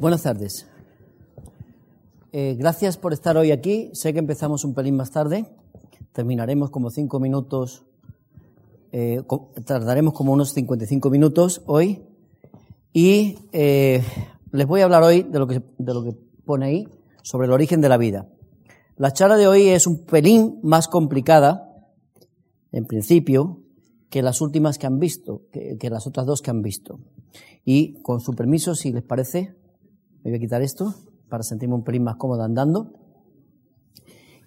Buenas tardes. Eh, gracias por estar hoy aquí. Sé que empezamos un pelín más tarde. Terminaremos como cinco minutos. Eh, tardaremos como unos 55 minutos hoy. Y eh, les voy a hablar hoy de lo, que, de lo que pone ahí sobre el origen de la vida. La charla de hoy es un pelín más complicada, en principio, que las últimas que han visto, que, que las otras dos que han visto. Y con su permiso, si les parece, me voy a quitar esto para sentirme un pelín más cómodo andando.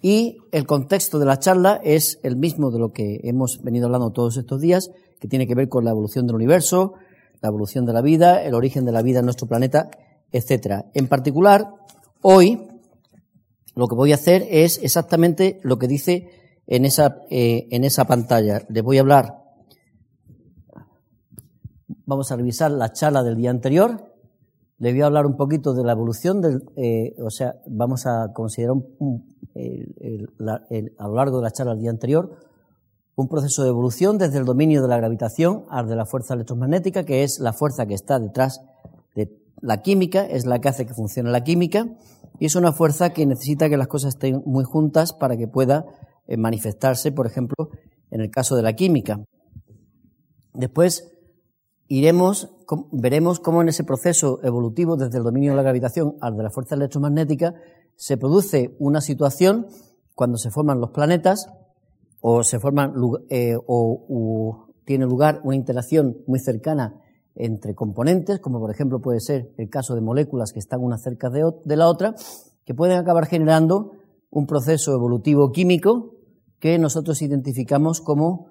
Y el contexto de la charla es el mismo de lo que hemos venido hablando todos estos días, que tiene que ver con la evolución del universo, la evolución de la vida, el origen de la vida en nuestro planeta, etcétera. En particular, hoy lo que voy a hacer es exactamente lo que dice en esa, eh, en esa pantalla. Les voy a hablar. Vamos a revisar la charla del día anterior, le voy a hablar un poquito de la evolución del, eh, o sea, vamos a considerar a lo largo de la charla del día anterior un proceso de evolución desde el dominio de la gravitación al de la fuerza electromagnética, que es la fuerza que está detrás de la química, es la que hace que funcione la química, y es una fuerza que necesita que las cosas estén muy juntas para que pueda eh, manifestarse, por ejemplo, en el caso de la química. Después iremos, veremos cómo en ese proceso evolutivo desde el dominio de la gravitación al de la fuerza electromagnética se produce una situación cuando se forman los planetas o se forman eh, o, tiene lugar una interacción muy cercana entre componentes, como por ejemplo puede ser el caso de moléculas que están una cerca de, la otra, que pueden acabar generando un proceso evolutivo químico que nosotros identificamos como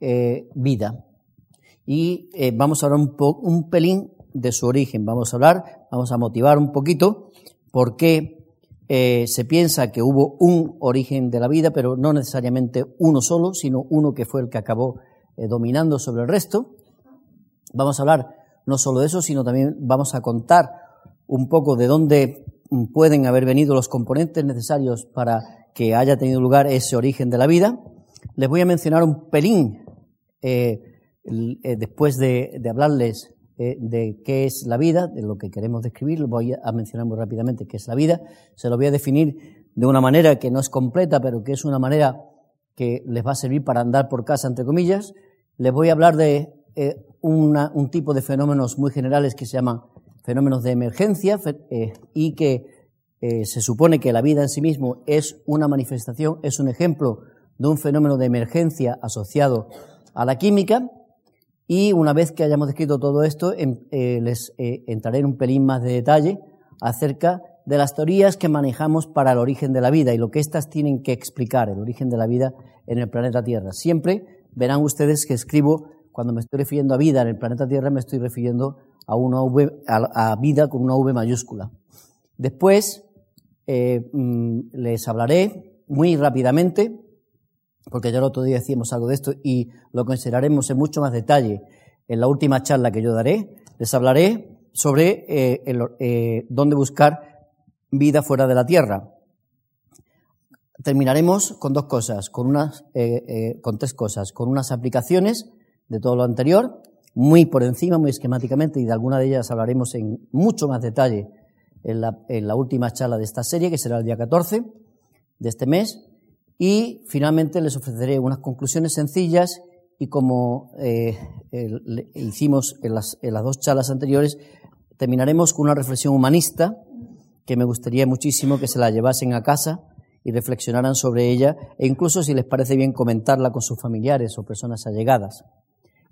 eh, vida y eh, vamos a hablar un, un pelín de su origen. Vamos a hablar, vamos a motivar un poquito por qué eh, se piensa que hubo un origen de la vida, pero no necesariamente uno solo, sino uno que fue el que acabó eh, dominando sobre el resto. Vamos a hablar no solo de eso, sino también vamos a contar un poco de dónde pueden haber venido los componentes necesarios para que haya tenido lugar ese origen de la vida. Les voy a mencionar un pelín eh, después de, hablarles eh, de qué es la vida, de lo que queremos describir, voy a mencionar muy rápidamente qué es la vida. Se lo voy a definir de una manera que no es completa, pero que es una manera que les va a servir para andar por casa, entre comillas. Les voy a hablar de eh, un tipo de fenómenos muy generales que se llaman fenómenos de emergencia y que se supone que la vida en sí mismo es una manifestación, es un ejemplo de un fenómeno de emergencia asociado a la química. Y una vez que hayamos descrito todo esto, em, eh, les eh, entraré en un pelín más de detalle acerca de las teorías que manejamos para el origen de la vida y lo que éstas tienen que explicar, el origen de la vida en el planeta Tierra. Siempre verán ustedes que escribo, cuando me estoy refiriendo a vida en el planeta Tierra, me estoy refiriendo a, una a, vida con una V mayúscula. Después eh, mm, les hablaré muy rápidamente porque ya el otro día decíamos algo de esto y lo consideraremos en mucho más detalle en la última charla que yo daré. Les hablaré sobre eh, eh, dónde buscar vida fuera de la Tierra. Terminaremos con dos cosas, con, unas, eh, con tres cosas, con unas aplicaciones de todo lo anterior, muy por encima, muy esquemáticamente, y de alguna de ellas hablaremos en mucho más detalle en la, en la última charla de esta serie, que será el día 14 de este mes. Y finalmente les ofreceré unas conclusiones sencillas y como eh, hicimos en las, dos charlas anteriores, terminaremos con una reflexión humanista que me gustaría muchísimo que se la llevasen a casa y reflexionaran sobre ella e incluso si les parece bien comentarla con sus familiares o personas allegadas.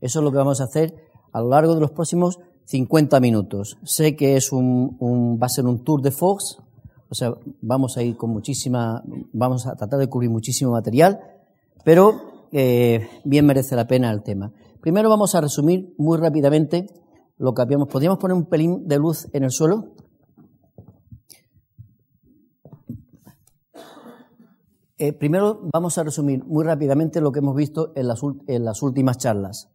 Eso es lo que vamos a hacer a lo largo de los próximos 50 minutos. Sé que es un, un va a ser un tour de Fox, o sea, vamos a ir con muchísima, vamos a tratar de cubrir muchísimo material, pero eh, bien merece la pena el tema. Primero vamos a resumir muy rápidamente lo que habíamos. ¿Podríamos poner un pelín de luz en el suelo? Eh, primero vamos a resumir muy rápidamente lo que hemos visto en las, en las últimas charlas.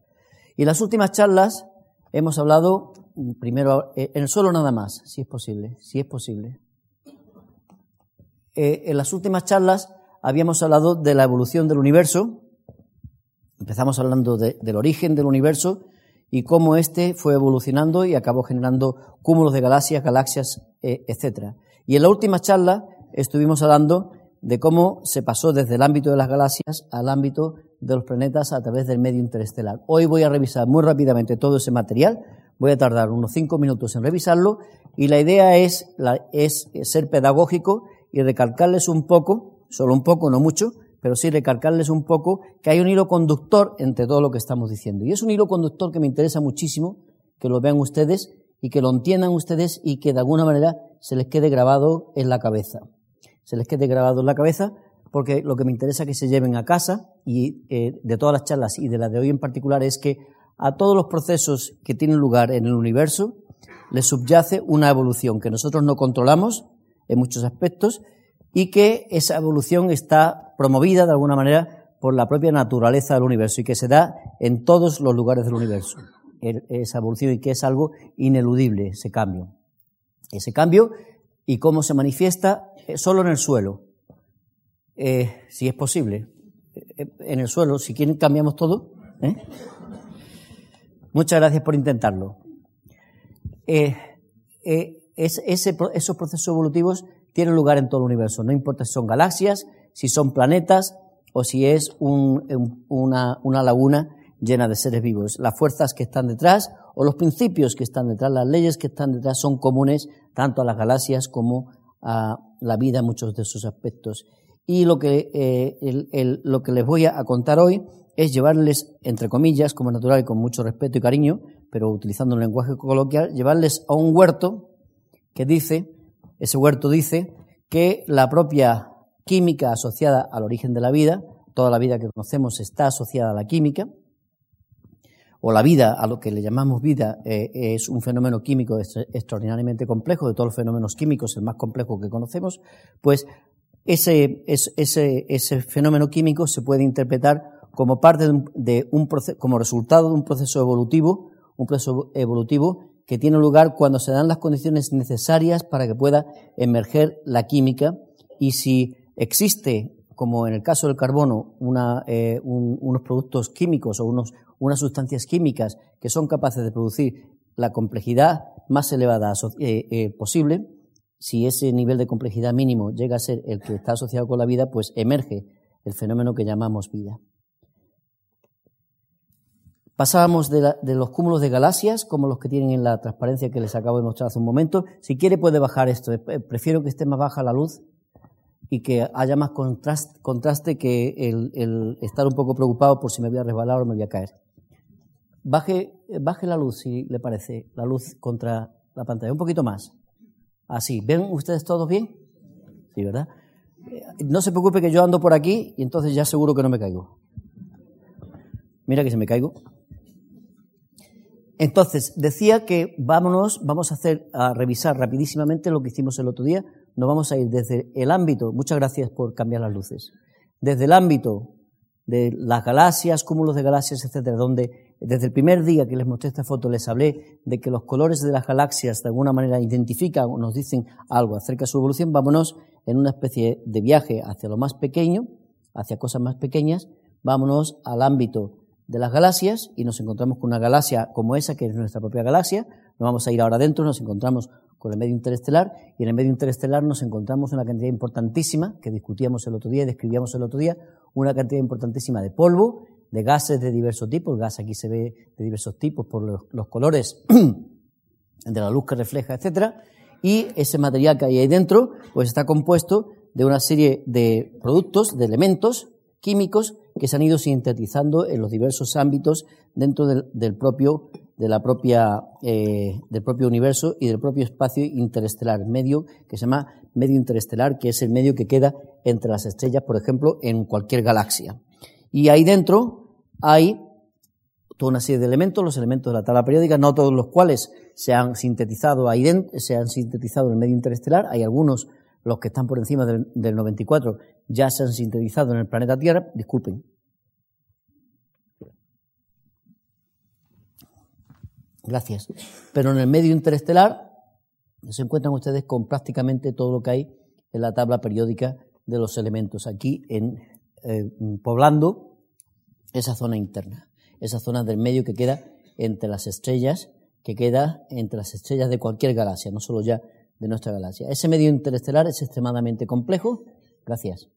Y en las últimas charlas hemos hablado primero eh, en el suelo nada más, si es posible, si es posible. Eh, en las últimas charlas habíamos hablado de la evolución del universo, empezamos hablando del origen del universo y cómo éste fue evolucionando y acabó generando cúmulos de galaxias, galaxias, eh, etc. Y en la última charla estuvimos hablando de cómo se pasó desde el ámbito de las galaxias al ámbito de los planetas a través del medio interestelar. Hoy voy a revisar muy rápidamente todo ese material, voy a tardar unos cinco minutos en revisarlo y la idea es, es ser pedagógico y recalcarles un poco, solo un poco, no mucho, pero sí recalcarles un poco que hay un hilo conductor entre todo lo que estamos diciendo. Y es un hilo conductor que me interesa muchísimo que lo vean ustedes y que lo entiendan ustedes y que de alguna manera se les quede grabado en la cabeza. Se les quede grabado en la cabeza porque lo que me interesa que se lleven a casa y eh, de todas las charlas y de la de hoy en particular es que a todos los procesos que tienen lugar en el universo les subyace una evolución que nosotros no controlamos en muchos aspectos y que esa evolución está promovida de alguna manera por la propia naturaleza del universo y que se da en todos los lugares del universo. Esa evolución y que es algo ineludible, ese cambio. Ese cambio y cómo se manifiesta eh, solo en el suelo, eh, si es posible. Eh, en el suelo, si quieren cambiamos todo. Muchas gracias por intentarlo. Esos procesos evolutivos tienen lugar en todo el universo. No importa si son galaxias, si son planetas o si es una, una laguna llena de seres vivos. Las fuerzas que están detrás o los principios que están detrás, las leyes que están detrás son comunes tanto a las galaxias como a la vida en muchos de sus aspectos. Y lo que, eh, lo que les voy a contar hoy es llevarles, entre comillas, como natural y con mucho respeto y cariño, pero utilizando un lenguaje coloquial, llevarles a un huerto que dice, ese huerto dice que la propia química asociada al origen de la vida, toda la vida que conocemos está asociada a la química, o la vida, a lo que le llamamos vida, eh, es un fenómeno químico extraordinariamente complejo, de todos los fenómenos químicos el más complejo que conocemos, pues ese, ese, ese fenómeno químico se puede interpretar como parte de un, proceso, como resultado de un proceso evolutivo, un proceso evolutivo que tiene lugar cuando se dan las condiciones necesarias para que pueda emerger la química y si existe, como en el caso del carbono, eh, unos productos químicos o unas sustancias químicas que son capaces de producir la complejidad más elevada eh, eh, posible, si ese nivel de complejidad mínimo llega a ser el que está asociado con la vida, pues emerge el fenómeno que llamamos vida. Pasábamos de, los cúmulos de galaxias, como los que tienen en la transparencia que les acabo de mostrar hace un momento. Si quiere puede bajar esto. Prefiero que esté más baja la luz y que haya más contraste, que el, estar un poco preocupado por si me voy a resbalar o me voy a caer. Baje, baje la luz, si le parece, la luz contra la pantalla. Un poquito más. Así. ¿Ven ustedes todos bien? Sí, ¿verdad? No se preocupe que yo ando por aquí y entonces ya seguro que no me caigo. Mira que se me caigo. Entonces, decía que vámonos, vamos a hacer, a revisar rapidísimamente lo que hicimos el otro día. Nos vamos a ir desde el ámbito, muchas gracias por cambiar las luces, desde el ámbito de las galaxias, cúmulos de galaxias, etcétera, donde desde el primer día que les mostré esta foto les hablé de que los colores de las galaxias de alguna manera identifican o nos dicen algo acerca de su evolución, vámonos en una especie de viaje hacia lo más pequeño, hacia cosas más pequeñas, vámonos al ámbito de las galaxias y nos encontramos con una galaxia como esa, que es nuestra propia galaxia. Nos vamos a ir ahora adentro, nos encontramos con el medio interestelar y en el medio interestelar nos encontramos una cantidad importantísima, que discutíamos el otro día y describíamos el otro día, una cantidad importantísima de polvo, de gases de diversos tipos. El gas aquí se ve de diversos tipos por los, colores de la luz que refleja, etcétera. Y ese material que hay ahí dentro, pues está compuesto de una serie de productos, de elementos químicos que se han ido sintetizando en los diversos ámbitos dentro del, propio, de la propia, eh, del propio universo y del propio espacio interestelar, medio que se llama medio interestelar, que es el medio que queda entre las estrellas, por ejemplo, en cualquier galaxia. Y ahí dentro hay toda una serie de elementos, los elementos de la tabla periódica, no todos los cuales se han sintetizado ahí dentro, se han sintetizado en el medio interestelar, hay algunos los que están por encima del, 94 ya se han sintetizado en el planeta Tierra, disculpen. Gracias. Pero en el medio interestelar se encuentran ustedes con prácticamente todo lo que hay en la tabla periódica de los elementos, aquí en, eh, poblando esa zona interna, esa zona del medio que queda entre las estrellas que queda entre las estrellas de cualquier galaxia, no solo ya de nuestra galaxia. Ese medio interestelar es extremadamente complejo. Gracias.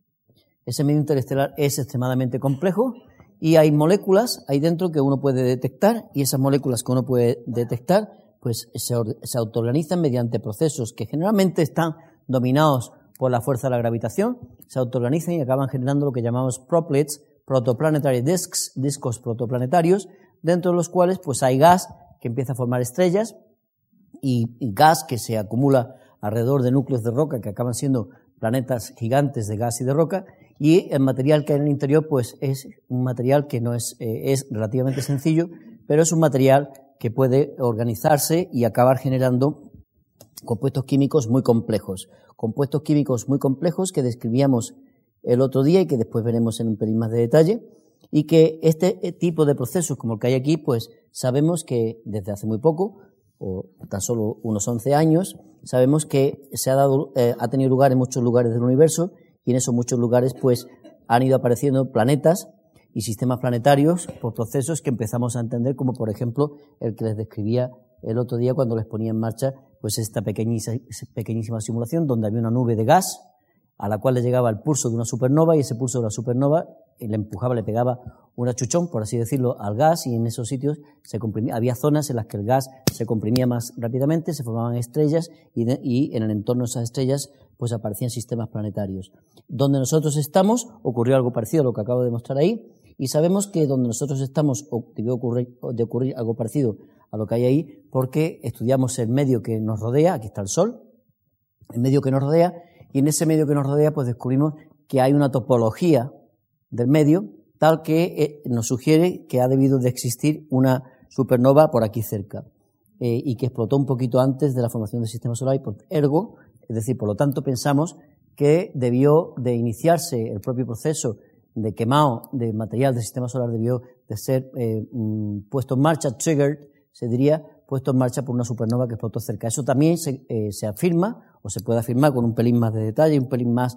Ese medio interestelar es extremadamente complejo y hay moléculas ahí dentro que uno puede detectar y esas moléculas que uno puede detectar pues se, se autoorganizan mediante procesos que generalmente están dominados por la fuerza de la gravitación, se autoorganizan y acaban generando lo que llamamos proplets, protoplanetary disks, discos protoplanetarios, dentro de los cuales pues hay gas que empieza a formar estrellas y, gas que se acumula alrededor de núcleos de roca que acaban siendo planetas gigantes de gas y de roca y el material que hay en el interior pues es un material que no es, eh, es relativamente sencillo, pero es un material que puede organizarse y acabar generando compuestos químicos muy complejos. Compuestos químicos muy complejos que describíamos el otro día y que después veremos en un pelín más de detalle. Y que este eh, tipo de procesos como el que hay aquí, pues sabemos que desde hace muy poco, o tan solo unos 11 años, sabemos que se ha, dado, eh, ha tenido lugar en muchos lugares del universo y en esos muchos lugares pues han ido apareciendo planetas y sistemas planetarios por procesos que empezamos a entender, como por ejemplo el que les describía el otro día cuando les ponía en marcha pues esta pequeñísima, pequeñísima simulación donde había una nube de gas a la cual le llegaba el pulso de una supernova y ese pulso de la supernova le empujaba, le pegaba un achuchón, por así decirlo, al gas y en esos sitios se comprimía. Había zonas en las que el gas se comprimía más rápidamente, se formaban estrellas y, en el entorno de esas estrellas pues aparecían sistemas planetarios. Donde nosotros estamos ocurrió algo parecido a lo que acabo de mostrar ahí y sabemos que donde nosotros estamos debió ocurrir, de ocurrir algo parecido a lo que hay ahí porque estudiamos el medio que nos rodea, aquí está el Sol, el medio que nos rodea y en ese medio que nos rodea pues descubrimos que hay una topología del medio tal que eh, nos sugiere que ha debido de existir una supernova por aquí cerca eh, y que explotó un poquito antes de la formación del sistema solar y por ergo, es decir, por lo tanto pensamos que debió de iniciarse el propio proceso de quemado de material del sistema solar debió de ser eh, mm, puesto en marcha, triggered, se diría, puesto en marcha por una supernova que explotó cerca. Eso también se, se afirma, o se puede afirmar con un pelín más de detalle, un pelín más,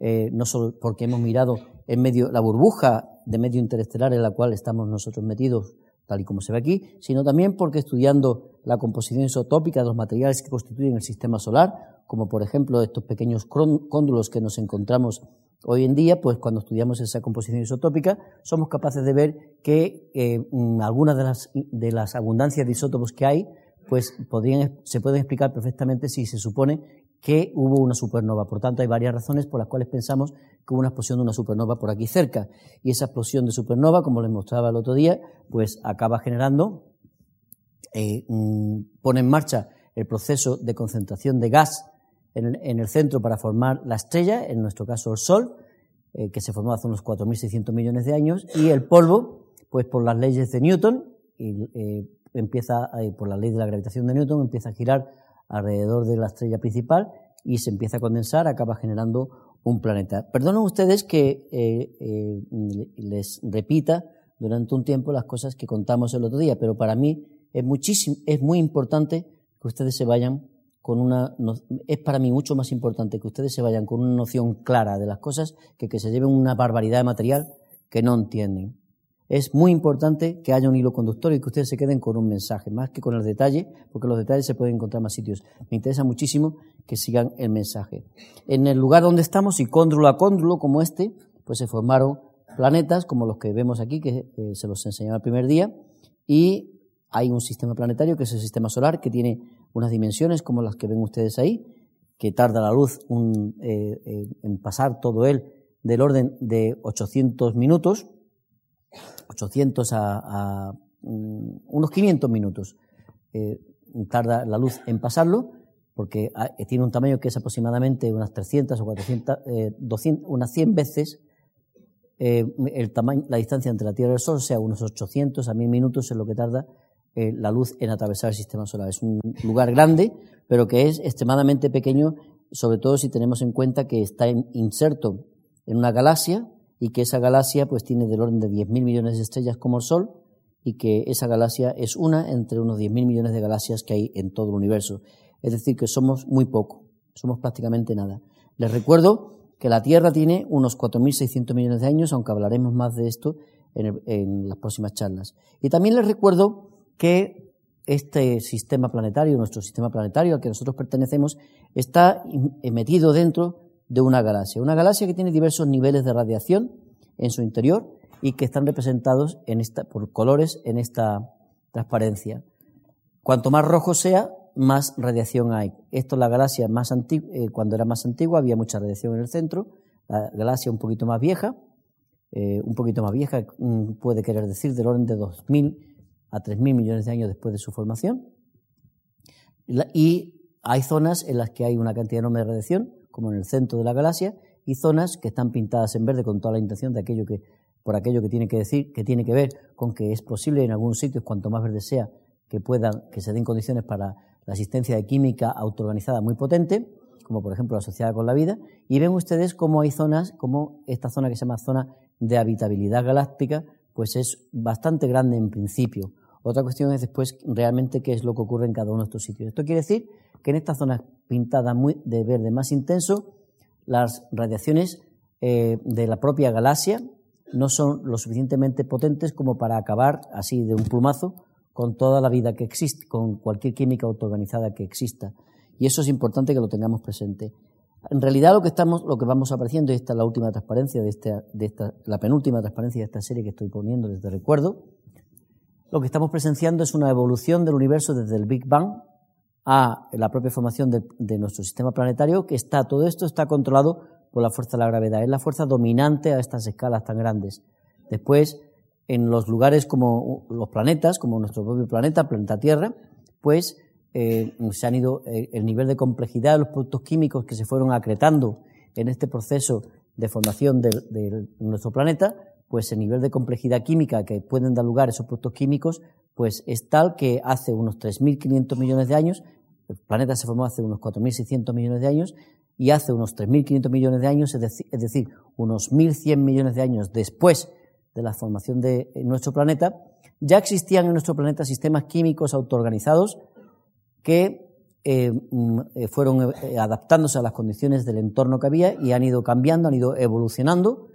no solo porque hemos mirado en medio, la burbuja de medio interestelar en la cual estamos nosotros metidos, tal y como se ve aquí, sino también porque estudiando la composición isotópica de los materiales que constituyen el sistema solar, como por ejemplo estos pequeños cóndulos que nos encontramos hoy en día, pues cuando estudiamos esa composición isotópica, somos capaces de ver que eh, mm, algunas de las, de las abundancias de isótopos que hay, pues podrían, se pueden explicar perfectamente si se supone que hubo una supernova. Por tanto, hay varias razones por las cuales pensamos que hubo una explosión de una supernova por aquí cerca. Y esa explosión de supernova, como les mostraba el otro día, pues acaba generando, eh, mm, pone en marcha el proceso de concentración de gas en el, centro para formar la estrella, en nuestro caso el Sol, eh, que se formó hace unos 4.600 millones de años, y el polvo, pues por las leyes de Newton, y, eh, empieza, por la ley de la gravitación de Newton, empieza a girar alrededor de la estrella principal y se empieza a condensar, acaba generando un planeta. Perdonen ustedes que eh, eh, les repita durante un tiempo las cosas que contamos el otro día, pero para mí es muchísimo, es muy importante que ustedes se vayan con una, es para mí mucho más importante que ustedes se vayan con una noción clara de las cosas que que se lleven una barbaridad de material que no entienden es muy importante que haya un hilo conductor y que ustedes se queden con un mensaje, más que con el detalle, porque los detalles se pueden encontrar en más sitios. Me interesa muchísimo que sigan el mensaje. En el lugar donde estamos, y cóndrulo a cóndrulo como este, pues se formaron planetas como los que vemos aquí, que se los enseñaba el primer día, y hay un sistema planetario que es el sistema solar, que tiene unas dimensiones como las que ven ustedes ahí, que tarda la luz eh, eh, en pasar todo él del orden de 800 minutos, 800 a, mm, unos 500 minutos eh, tarda la luz en pasarlo, porque eh, tiene un tamaño que es aproximadamente unas 300 o 400, 200, eh, unas 100 veces el tamaño, la distancia entre la Tierra y el Sol, o sea, unos 800 a 1000 minutos es lo que tarda la luz en atravesar el sistema solar. Es un lugar grande, pero que es extremadamente pequeño, sobre todo si tenemos en cuenta que está inserto en una galaxia y que esa galaxia pues tiene del orden de 10.000 millones de estrellas como el Sol y que esa galaxia es una entre unos 10.000 millones de galaxias que hay en todo el universo. Es decir, que somos muy poco, somos prácticamente nada. Les recuerdo que la Tierra tiene unos 4.600 millones de años, aunque hablaremos más de esto en, en, las próximas charlas. Y también les recuerdo que este sistema planetario, nuestro sistema planetario al que nosotros pertenecemos, está metido dentro de una galaxia. Una galaxia que tiene diversos niveles de radiación en su interior y que están representados en esta, por colores en esta transparencia. Cuanto más rojo sea, más radiación hay. Esto la galaxia más antigua, eh, cuando era más antigua había mucha radiación en el centro, la galaxia un poquito más vieja, eh, un poquito más vieja, mm, puede querer decir del orden de 2.000 a 3.000 millones de años después de su formación. Y hay zonas en las que hay una cantidad enorme de radiación, como en el centro de la galaxia, y zonas que están pintadas en verde con toda la intención de aquello que, por aquello que tiene que decir, que tiene que ver con que es posible en algunos sitios, cuanto más verde sea, que puedan, que se den condiciones para la existencia de química autoorganizada muy potente, como por ejemplo asociada con la vida, y ven ustedes cómo hay zonas, como esta zona que se llama zona de habitabilidad galáctica, pues es bastante grande en principio. Otra cuestión es después realmente qué es lo que ocurre en cada uno de estos sitios. Esto quiere decir que en estas zonas pintadas muy de verde más intenso, las radiaciones eh, de la propia galaxia no son lo suficientemente potentes como para acabar así de un plumazo con toda la vida que existe, con cualquier química autoorganizada que exista. Y eso es importante que lo tengamos presente. En realidad lo que estamos, lo que vamos apareciendo, y esta es la última transparencia de esta, de esta, la penúltima transparencia de esta serie que estoy poniendo desde recuerdo, lo que estamos presenciando es una evolución del universo desde el Big Bang a la propia formación de, nuestro sistema planetario, que está, todo esto está controlado por la fuerza de la gravedad. Es la fuerza dominante a estas escalas tan grandes. Después, en los lugares como los planetas, como nuestro propio planeta, planeta Tierra, pues eh, se han ido, eh, el nivel de complejidad de los productos químicos que se fueron acretando en este proceso de formación de, nuestro planeta, pues el nivel de complejidad química que pueden dar lugar esos productos químicos, pues es tal que hace unos 3.500 millones de años, el planeta se formó hace unos 4.600 millones de años, y hace unos 3.500 millones de años, es decir, unos 1.100 millones de años después de la formación de nuestro planeta, ya existían en nuestro planeta sistemas químicos autoorganizados que eh, mm, eh, fueron eh, adaptándose a las condiciones del entorno que había y han ido cambiando, han ido evolucionando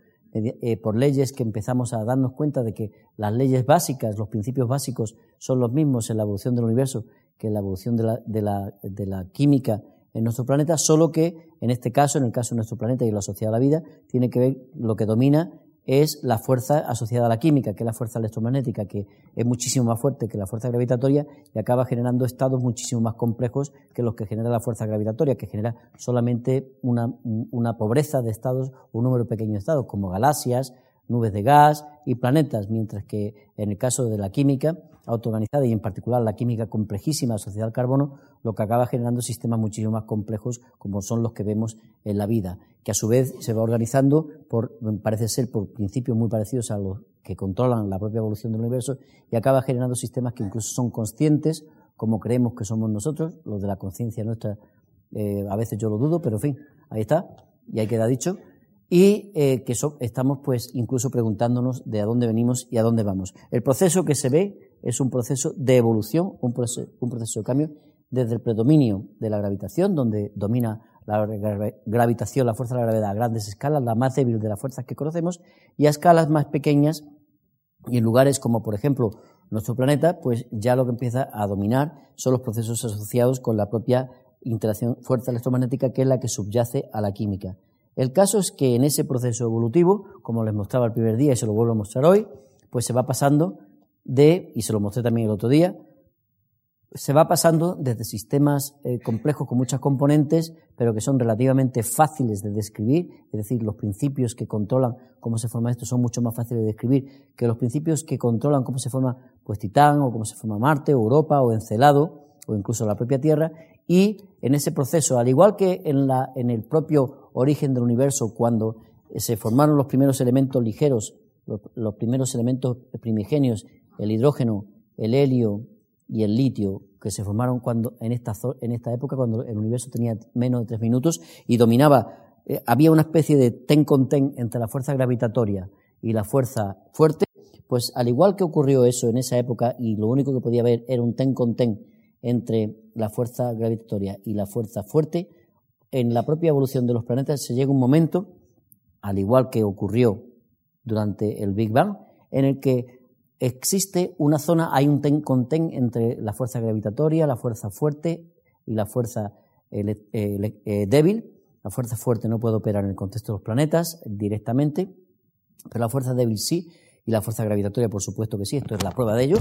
por leyes que empezamos a darnos cuenta de que las leyes básicas, los principios básicos son los mismos en la evolución del universo que la evolución de la, de la, de la química en nuestro planeta, solo que en este caso, en el caso de nuestro planeta y lo asociado a la vida, tiene que ver lo que domina es la fuerza asociada a la química, que es la fuerza electromagnética, que es muchísimo más fuerte que la fuerza gravitatoria y acaba generando estados muchísimo más complejos que los que genera la fuerza gravitatoria, que genera solamente una, una pobreza de estados, un número pequeño de estados, como galaxias, nubes de gas y planetas, mientras que en el caso de la química autoorganizada y en particular la química complejísima asociada al carbono, lo que acaba generando sistemas muchísimo más complejos como son los que vemos en la vida, que a su vez se va organizando por, parece ser por principios muy parecidos a los que controlan la propia evolución del universo y acaba generando sistemas que incluso son conscientes, como creemos que somos nosotros, los de la conciencia nuestra, eh, a veces yo lo dudo, pero en fin, ahí está, y ahí queda dicho, y eh, que estamos pues incluso preguntándonos de a dónde venimos y a dónde vamos. El proceso que se ve es un proceso de evolución, un proceso, de cambio desde el predominio de la gravitación, donde domina la gravitación, la fuerza de la gravedad a grandes escalas, la más débil de las fuerzas que conocemos, y a escalas más pequeñas y en lugares como, por ejemplo, nuestro planeta, pues ya lo que empieza a dominar son los procesos asociados con la propia interacción fuerza electromagnética, que es la que subyace a la química. El caso es que en ese proceso evolutivo, como les mostraba el primer día y se lo vuelvo a mostrar hoy, pues se va pasando de, y se lo mostré también el otro día, se va pasando desde sistemas eh, complejos con muchas componentes, pero que son relativamente fáciles de describir, es decir, los principios que controlan cómo se forma esto son mucho más fáciles de describir que los principios que controlan cómo se forma pues Titán o cómo se forma Marte o Europa o Encelado o incluso la propia Tierra. Y en ese proceso, al igual que en, la, en el propio origen del universo, cuando se formaron los primeros elementos ligeros, los primeros elementos primigenios el hidrógeno, el helio y el litio, que se formaron cuando, en, esta, en esta época, cuando el universo tenía menos de tres minutos y dominaba, eh, había una especie de ten con ten entre la fuerza gravitatoria y la fuerza fuerte, pues al igual que ocurrió eso en esa época y lo único que podía haber era un ten con ten entre la fuerza gravitatoria y la fuerza fuerte, en la propia evolución de los planetas se llega un momento, al igual que ocurrió durante el Big Bang, en el que existe una zona, hay un ten con ten entre la fuerza gravitatoria, la fuerza fuerte y la fuerza eh, débil. La fuerza fuerte no puede operar en el contexto de los planetas directamente, pero la fuerza débil sí, y la fuerza gravitatoria, por supuesto que sí, esto es la prueba de ello.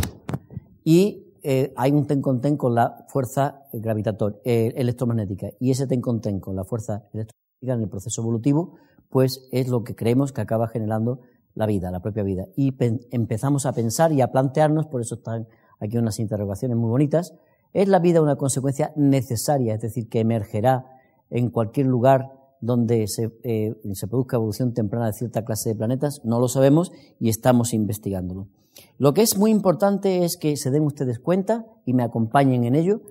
Y eh, hay un ten con ten con la fuerza gravitatoria, eh, electromagnética, y ese ten con ten con la fuerza electromagnética en el proceso evolutivo, pues es lo que creemos que acaba generando la vida, la propia vida. Y empezamos a pensar y a plantearnos, por eso están aquí unas interrogaciones muy bonitas, ¿es la vida una consecuencia necesaria, es decir, que emergerá en cualquier lugar donde se, eh, se, produzca evolución temprana de cierta clase de planetas, no lo sabemos y estamos investigándolo. Lo que es muy importante es que se den ustedes cuenta y me acompañen en ello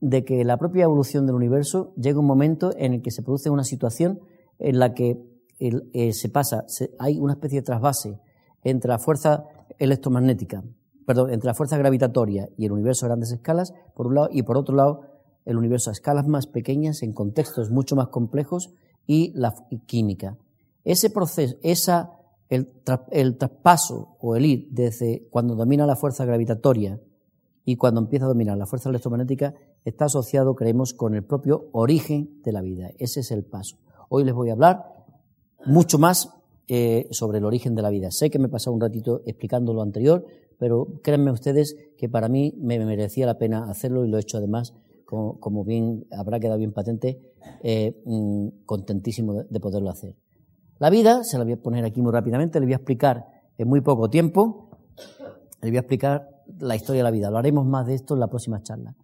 de que la propia evolución del universo llega un momento en el que se produce una situación en la que eh, se pasa, hay una especie de trasvase entre la fuerza electromagnética, perdón, entre la fuerza gravitatoria y el universo a grandes escalas, por un lado, y por otro lado, el universo a escalas más pequeñas, en contextos mucho más complejos, y la química. Ese proceso, esa, el, el traspaso o el ir desde cuando domina la fuerza gravitatoria y cuando empieza a dominar la fuerza electromagnética está asociado, creemos, con el propio origen de la vida. Ese es el paso. Hoy les voy a hablar mucho más eh, sobre el origen de la vida. Sé que me he pasado un ratito explicando lo anterior, pero créanme ustedes que para mí me merecía la pena hacerlo y lo he hecho además como, bien habrá quedado bien patente, eh, mm, contentísimo de, poderlo hacer. La vida, se la voy a poner aquí muy rápidamente, le voy a explicar en muy poco tiempo, le voy a explicar la historia de la vida. Hablaremos más de esto en la próxima charla.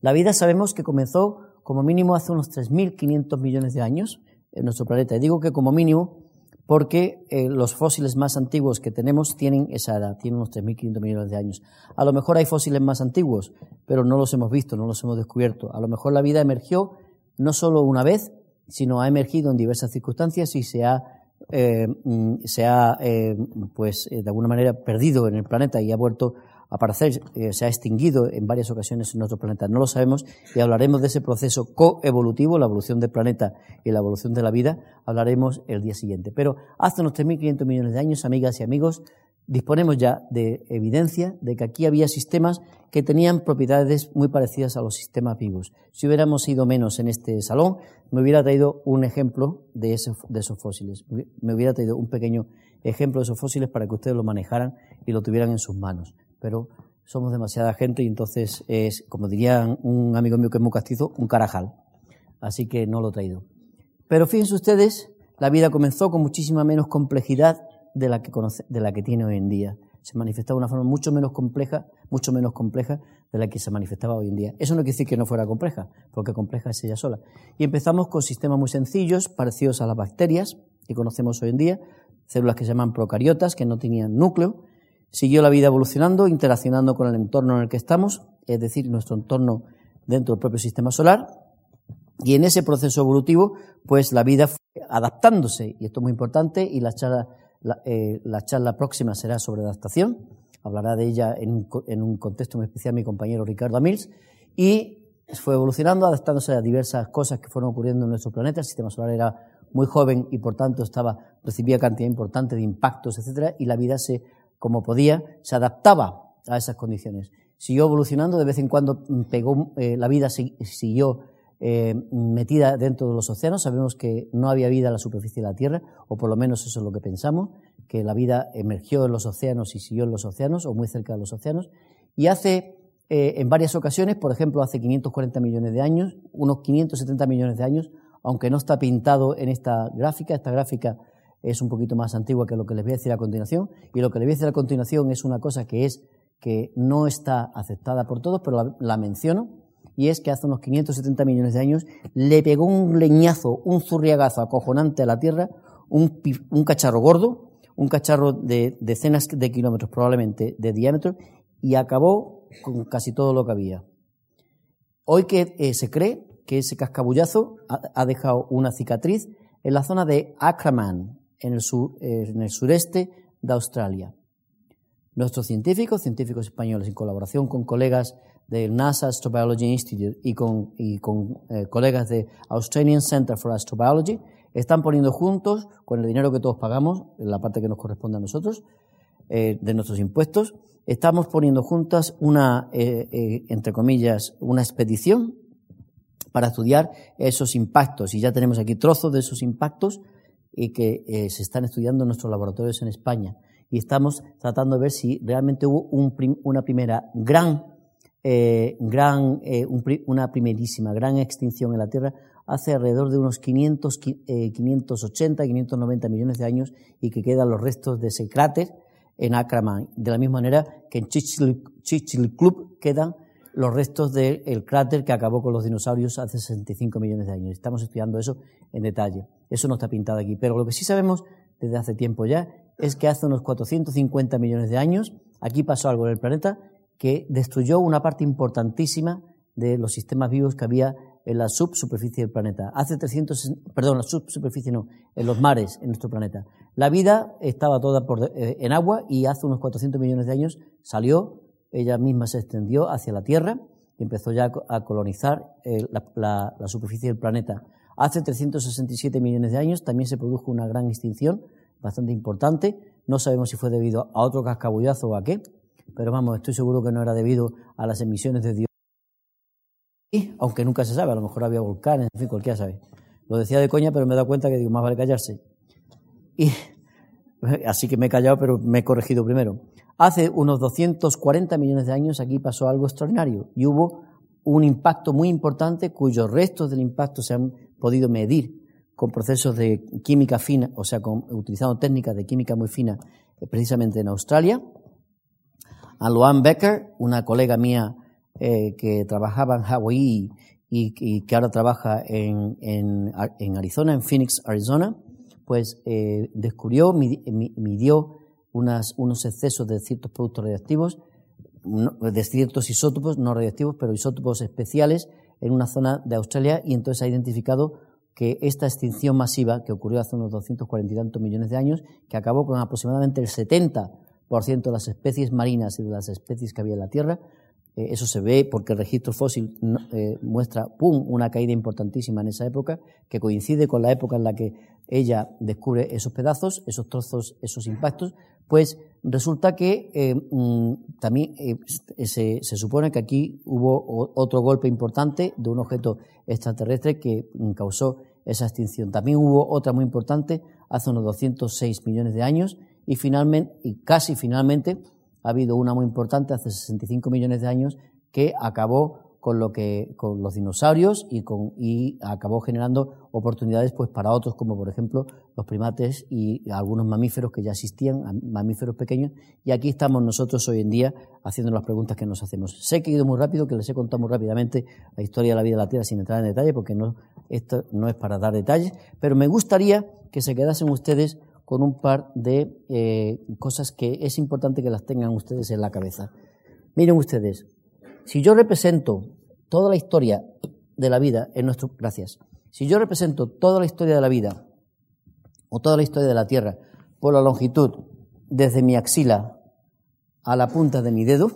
La vida sabemos que comenzó como mínimo hace unos 3.500 millones de años en nuestro planeta. Y digo que como mínimo porque eh, los fósiles más antiguos que tenemos tienen esa edad, tienen unos 3.500 millones de años. A lo mejor hay fósiles más antiguos, pero no los hemos visto, no los hemos descubierto. A lo mejor la vida emergió no solo una vez, sino ha emergido en diversas circunstancias y se ha, eh, mm, se ha eh, pues, de alguna manera perdido en el planeta y ha vuelto aparecer, eh, se ha extinguido en varias ocasiones en nuestro planeta. No lo sabemos y hablaremos de ese proceso coevolutivo, la evolución del planeta y la evolución de la vida, hablaremos el día siguiente. Pero hace unos 3.500 millones de años, amigas y amigos, disponemos ya de evidencia de que aquí había sistemas que tenían propiedades muy parecidas a los sistemas vivos. Si hubiéramos ido menos en este salón, me hubiera traído un ejemplo de, de esos fósiles. Me hubiera traído un pequeño ejemplo de esos fósiles para que ustedes lo manejaran y lo tuvieran en sus manos pero somos demasiada gente y entonces es, como diría un amigo mío que es muy castizo, un carajal. Así que no lo he traído. Pero fíjense ustedes, la vida comenzó con muchísima menos complejidad de la que, de la que tiene hoy en día. Se manifestaba de una forma mucho menos compleja, mucho menos compleja de la que se manifestaba hoy en día. Eso no quiere decir que no fuera compleja, porque compleja es ella sola. Y empezamos con sistemas muy sencillos, parecidos a las bacterias que conocemos hoy en día, células que se llaman procariotas, que no tenían núcleo, Siguió la vida evolucionando, interaccionando con el entorno en el que estamos, es decir, nuestro entorno dentro del propio sistema solar. Y en ese proceso evolutivo, pues la vida fue adaptándose, y esto es muy importante, y la charla, la, eh, próxima será sobre adaptación. Hablará de ella en un, en un contexto muy especial mi compañero Ricardo Amils. Y fue evolucionando, adaptándose a diversas cosas que fueron ocurriendo en nuestro planeta. El sistema solar era muy joven y por tanto estaba, recibía cantidad importante de impactos, etcétera, y la vida se como podía, se adaptaba a esas condiciones. Siguió evolucionando, de vez en cuando mm, pegó, eh, la vida siguió eh, metida dentro de los océanos. Sabemos que no había vida en la superficie de la Tierra, o por lo menos eso es lo que pensamos, que la vida emergió en los océanos y siguió en los océanos, o muy cerca de los océanos. Y hace, eh, en varias ocasiones, por ejemplo, hace 540 millones de años, unos 570 millones de años, aunque no está pintado en esta gráfica, esta gráfica es un poquito más antigua que lo que les voy a decir a continuación. Y lo que les voy a decir a continuación es una cosa que es que no está aceptada por todos, pero la, menciono, y es que hace unos 570 millones de años le pegó un leñazo, un zurriagazo acojonante a la Tierra, un, cacharro gordo, un cacharro de decenas de kilómetros probablemente de diámetro, y acabó con casi todo lo que había. Hoy que eh, se cree que ese cascabullazo ha, ha, dejado una cicatriz en la zona de Acraman, en el, en el sureste de Australia. Nuestros científicos, científicos españoles, en colaboración con colegas del NASA Astrobiology Institute y con, y con eh, colegas de Australian Center for Astrobiology, están poniendo juntos, con el dinero que todos pagamos, en la parte que nos corresponde a nosotros, eh, de nuestros impuestos, estamos poniendo juntas una, eh, eh, entre comillas, una expedición para estudiar esos impactos. Y ya tenemos aquí trozos de esos impactos y que se están estudiando en nuestros laboratorios en España. Y estamos tratando de ver si realmente hubo una primera gran, gran una primerísima gran extinción en la Tierra hace alrededor de unos 500, 580, 590 millones de años y que quedan los restos de ese cráter en Acraman. De la misma manera que en Club quedan los restos del cráter que acabó con los dinosaurios hace 65 millones de años. Estamos estudiando eso en detalle. Eso no está pintado aquí. Pero lo que sí sabemos desde hace tiempo ya es que hace unos 450 millones de años aquí pasó algo en el planeta que destruyó una parte importantísima de los sistemas vivos que había en la subsuperficie del planeta. Hace 300, perdón, la subsuperficie no, en los mares en nuestro planeta. La vida estaba toda por, eh, en agua y hace unos 400 millones de años salió, ella misma se extendió hacia la Tierra y empezó ya a colonizar eh, la, superficie del planeta. Hace 367 millones de años también se produjo una gran extinción bastante importante. No sabemos si fue debido a otro cascabullazo o a qué, pero vamos, estoy seguro que no era debido a las emisiones de dióxido aunque nunca se sabe, a lo mejor había volcanes, en fin, cualquiera sabe. Lo decía de coña, pero me he dado cuenta que digo, más vale callarse. Y así que me he callado, pero me he corregido primero. Hace unos 240 millones de años aquí pasó algo extraordinario y hubo un impacto muy importante cuyos restos del impacto se han podido medir con procesos de química fina, o sea, utilizando técnicas de química muy fina, eh, precisamente en Australia. A Luan Becker, una colega mía eh, que trabajaba en Hawaii y, que ahora trabaja en, en, Arizona, en Phoenix, Arizona, pues eh, descubrió, midió unas, unos excesos de ciertos productos radiactivos, de ciertos isótopos, no radiactivos, pero isótopos especiales en una zona de Australia y entonces ha identificado que esta extinción masiva que ocurrió hace unos 240 y tantos millones de años, que acabó con aproximadamente el 70% de las especies marinas y de las especies que había en la Tierra, eh, eso se ve porque el registro fósil eh, muestra pum, una caída importantísima en esa época, que coincide con la época en la que ella descubre esos pedazos, esos trozos, esos impactos, pues resulta que eh, mm, también se, se, supone que aquí hubo otro golpe importante de un objeto extraterrestre que mm, causó esa extinción. También hubo otra muy importante hace unos 206 millones de años y finalmente, y casi finalmente, ha habido una muy importante hace 65 millones de años que acabó con lo que con los dinosaurios y con y acabó generando oportunidades pues para otros como por ejemplo los primates y algunos mamíferos que ya existían mamíferos pequeños y aquí estamos nosotros hoy en día haciendo las preguntas que nos hacemos sé que he ido muy rápido que les he contado muy rápidamente la historia de la vida de la Tierra sin entrar en detalle porque no esto no es para dar detalles pero me gustaría que se quedasen ustedes con un par de eh, cosas que es importante que las tengan ustedes en la cabeza. Miren ustedes, si yo represento toda la historia de la vida en nuestro... Gracias. Si yo represento toda la historia de la vida o toda la historia de la Tierra por la longitud desde mi axila a la punta de mi dedo,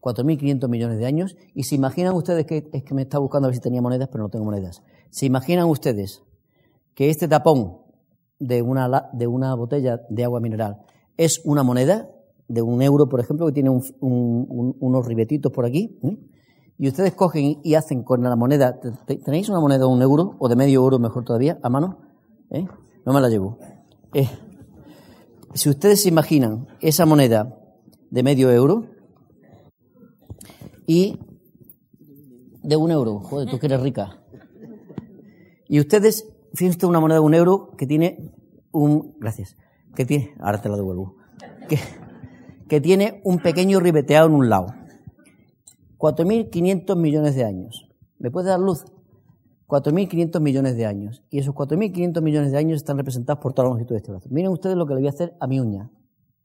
4.500 millones de años, y se imaginan ustedes que es que me está buscando a ver si tenía monedas, pero no tengo monedas. Se imaginan ustedes que este tapón de una, de una botella de agua mineral es una moneda de un euro, por ejemplo, que tiene unos ribetitos por aquí. Y ustedes cogen y hacen con la moneda, ¿tenéis una moneda de un euro o de medio euro, mejor todavía, a mano? ¿Eh? No me la llevo. Eh, si ustedes se imaginan esa moneda de medio euro y de un euro, joder, tú que eres rica, y ustedes fíjense una moneda de un euro que tiene un, gracias, que tiene, ahora te la devuelvo, que, que tiene un pequeño ribeteado en un lado. 4.500 millones de años. ¿Me puede dar luz? 4.500 millones de años. Y esos 4.500 millones de años están representados por toda la longitud de este brazo. Miren ustedes lo que le voy a hacer a mi uña.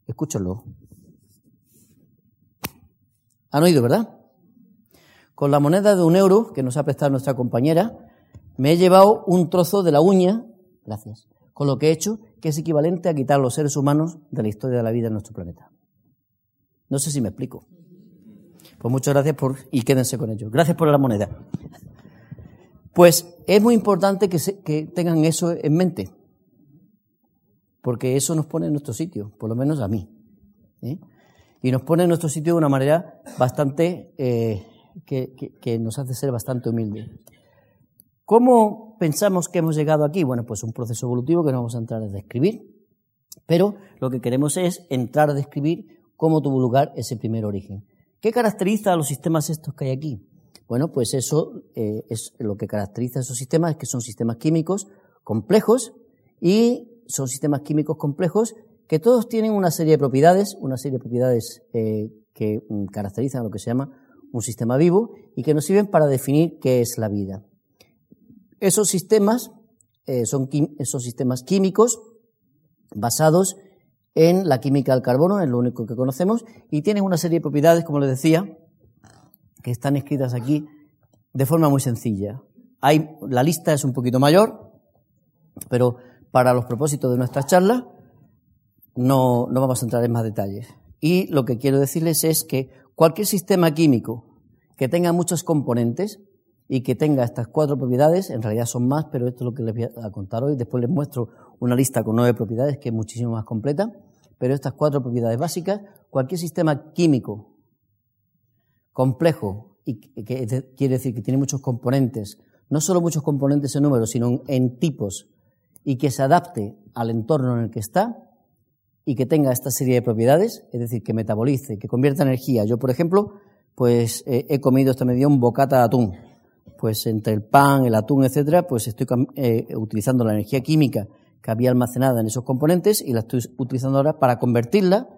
Escúchenlo. ¿Han oído, verdad? Con la moneda de un euro que nos ha prestado nuestra compañera, me he llevado un trozo de la uña, gracias, con lo que he hecho, que es equivalente a quitar los seres humanos de la historia de la vida en nuestro planeta. No sé si me explico. Pues muchas gracias por, y quédense con ello. Gracias por la moneda. Pues es muy importante que, que tengan eso en mente, porque eso nos pone en nuestro sitio, por lo menos a mí. ¿eh? Y nos pone en nuestro sitio de una manera bastante, eh, que, que, nos hace ser bastante humildes. ¿Cómo pensamos que hemos llegado aquí? Bueno, pues un proceso evolutivo que no vamos a entrar a describir, pero lo que queremos es entrar a describir cómo tuvo lugar ese primer origen. ¿Qué caracteriza a los sistemas estos que hay aquí? Bueno, pues eso eh, es lo que caracteriza a esos sistemas, es que son sistemas químicos complejos y son sistemas químicos complejos que todos tienen una serie de propiedades, una serie de propiedades eh, que mm, caracterizan lo que se llama un sistema vivo y que nos sirven para definir qué es la vida. Esos sistemas eh, son, esos sistemas químicos basados en la química del carbono, es lo único que conocemos, y tienen una serie de propiedades, como les decía, que están escritas aquí de forma muy sencilla. Hay, la lista es un poquito mayor, pero para los propósitos de nuestra charla no, no vamos a entrar en más detalles. Y lo que quiero decirles es que cualquier sistema químico que tenga muchos componentes y que tenga estas cuatro propiedades, en realidad son más, pero esto es lo que les voy a contar hoy. Después les muestro una lista con nueve propiedades que es muchísimo más completa, pero estas cuatro propiedades básicas, cualquier sistema químico complejo, y que quiere decir que tiene muchos componentes, no solo muchos componentes en número, sino en tipos, y que se adapte al entorno en el que está y que tenga esta serie de propiedades, es decir, que metabolice, que convierta energía. Yo, por ejemplo, pues eh, he comido esta medida un bocata de atún. Pues entre el pan, el atún, etcétera, pues estoy eh, utilizando la energía química que había almacenada en esos componentes y la estoy utilizando ahora para convertirla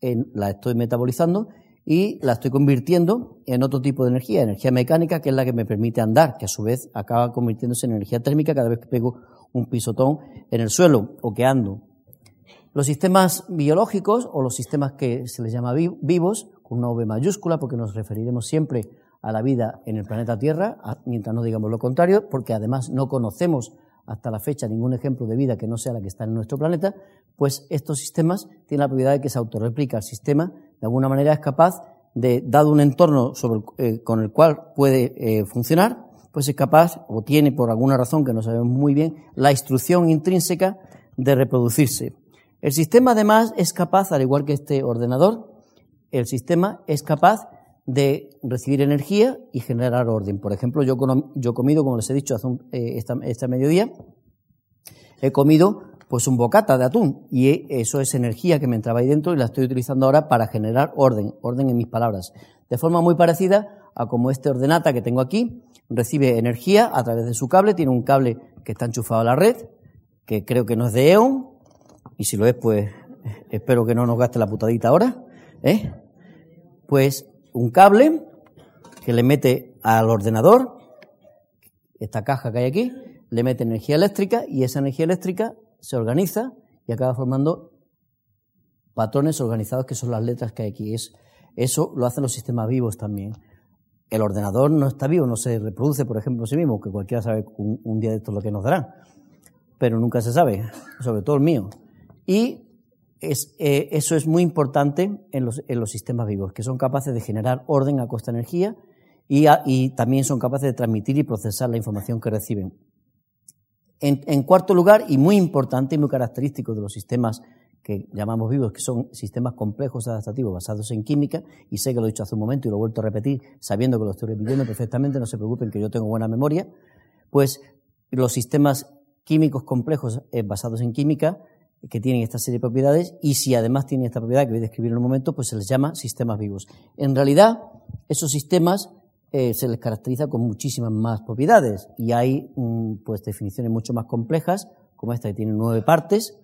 en, la estoy metabolizando y la estoy convirtiendo en otro tipo de energía, energía mecánica, que es la que me permite andar, que a su vez acaba convirtiéndose en energía térmica cada vez que pego un pisotón en el suelo o que ando. Los sistemas biológicos o los sistemas que se les llama vivos, con una V mayúscula, porque nos referiremos siempre a la vida en el planeta Tierra, mientras no digamos lo contrario, porque además no conocemos hasta la fecha ningún ejemplo de vida que no sea la que está en nuestro planeta, pues estos sistemas tienen la propiedad de que se autorreplica el sistema de alguna manera es capaz de, dado un entorno eh, con el cual puede eh, funcionar, pues es capaz, o tiene por alguna razón que no sabemos muy bien, la instrucción intrínseca de reproducirse. El sistema además es capaz, al igual que este ordenador, el sistema es capaz de recibir energía y generar orden. Por ejemplo, yo, yo he comido, como les he dicho hace eh, esta, este mediodía, he comido pues un bocata de atún. Y eso es energía que me entraba ahí dentro y la estoy utilizando ahora para generar orden, orden en mis palabras. De forma muy parecida a como este ordenata que tengo aquí recibe energía a través de su cable, tiene un cable que está enchufado a la red, que creo que no es de EON, y si lo es, pues espero que no nos gaste la putadita ahora, ¿eh? Pues un cable que le mete al ordenador, esta caja que hay aquí, le mete energía eléctrica y esa energía eléctrica se organiza y acaba formando patrones organizados que son las letras que hay aquí. Es, eso lo hacen los sistemas vivos también. El ordenador no está vivo, no se reproduce, por ejemplo, sí mismo, que cualquiera sabe un, día de esto lo que nos dará, pero nunca se sabe, sobre todo el mío. Y es, eh, eso es muy importante en los, en los, sistemas vivos, que son capaces de generar orden a costa de energía y, también son capaces de transmitir y procesar la información que reciben. En, cuarto lugar, y muy importante y muy característico de los sistemas que llamamos vivos, que son sistemas complejos adaptativos basados en química, y sé que lo he dicho hace un momento y lo he vuelto a repetir, sabiendo que lo estoy repitiendo perfectamente, no se preocupen que yo tengo buena memoria, pues los sistemas químicos complejos eh, basados en química, que tienen esta serie de propiedades, y si además tienen esta propiedad que voy a describir en un momento, pues se les llama sistemas vivos. En realidad, esos sistemas eh, se les caracteriza con muchísimas más propiedades y hay mm, pues definiciones mucho más complejas, como esta que tiene nueve partes,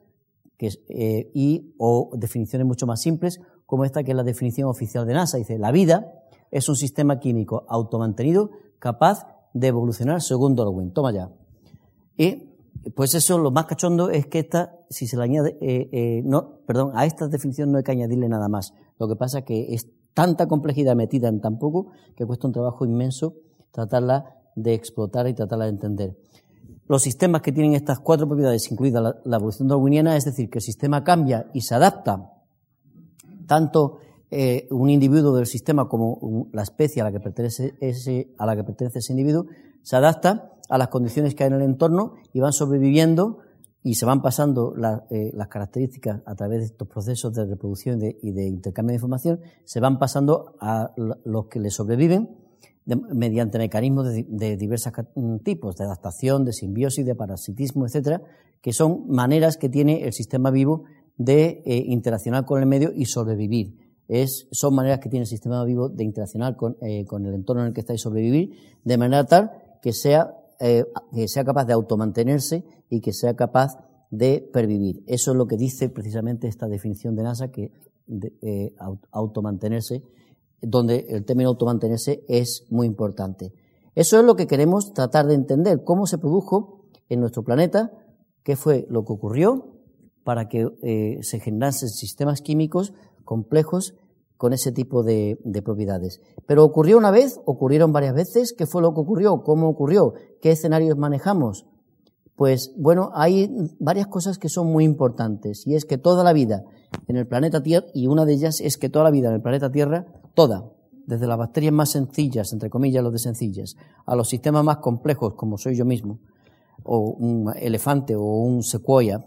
que eh, y o definiciones mucho más simples, como esta que es la definición oficial de NASA. Dice, la vida es un sistema químico automantenido capaz de evolucionar según Darwin. Toma ya. Y pues eso, lo más cachondo es que esta, si se le añade, eh, no, perdón, a esta definición no hay que añadirle nada más. Lo que pasa es que es tanta complejidad metida en tan poco que cuesta un trabajo inmenso tratarla de explotar y tratarla de entender. Los sistemas que tienen estas cuatro propiedades, incluida la, evolución darwiniana, es decir, que el sistema cambia y se adapta tanto eh, un individuo del sistema como la especie a la que pertenece ese, a la que pertenece ese individuo, se adapta a las condiciones que hay en el entorno y van sobreviviendo y se van pasando eh, las características a través de estos procesos de reproducción y de, intercambio de información, se van pasando a los que le sobreviven mediante mecanismos de, diversos mm, tipos, de adaptación, de simbiosis, de parasitismo, etcétera, que son maneras que tiene el sistema vivo de eh, interaccionar con el medio y sobrevivir. Es, son maneras que tiene el sistema vivo de interaccionar con, eh, con el entorno en el que está y sobrevivir, de manera tal que sea eh, que sea capaz de automantenerse y que sea capaz de pervivir. Eso es lo que dice precisamente esta definición de NASA, que eh, automantenerse, donde el término automantenerse es muy importante. Eso es lo que queremos tratar de entender, cómo se produjo en nuestro planeta, qué fue lo que ocurrió para que eh, se generasen sistemas químicos complejos con ese tipo de, propiedades. Pero ocurrió una vez, ocurrieron varias veces, ¿qué fue lo que ocurrió? ¿Cómo ocurrió? ¿Qué escenarios manejamos? Pues bueno, hay varias cosas que son muy importantes y es que toda la vida en el planeta Tierra, y una de ellas es que toda la vida en el planeta Tierra, toda, desde las bacterias más sencillas, entre comillas, los de sencillas, a los sistemas más complejos, como soy yo mismo, o un elefante o un secuoya,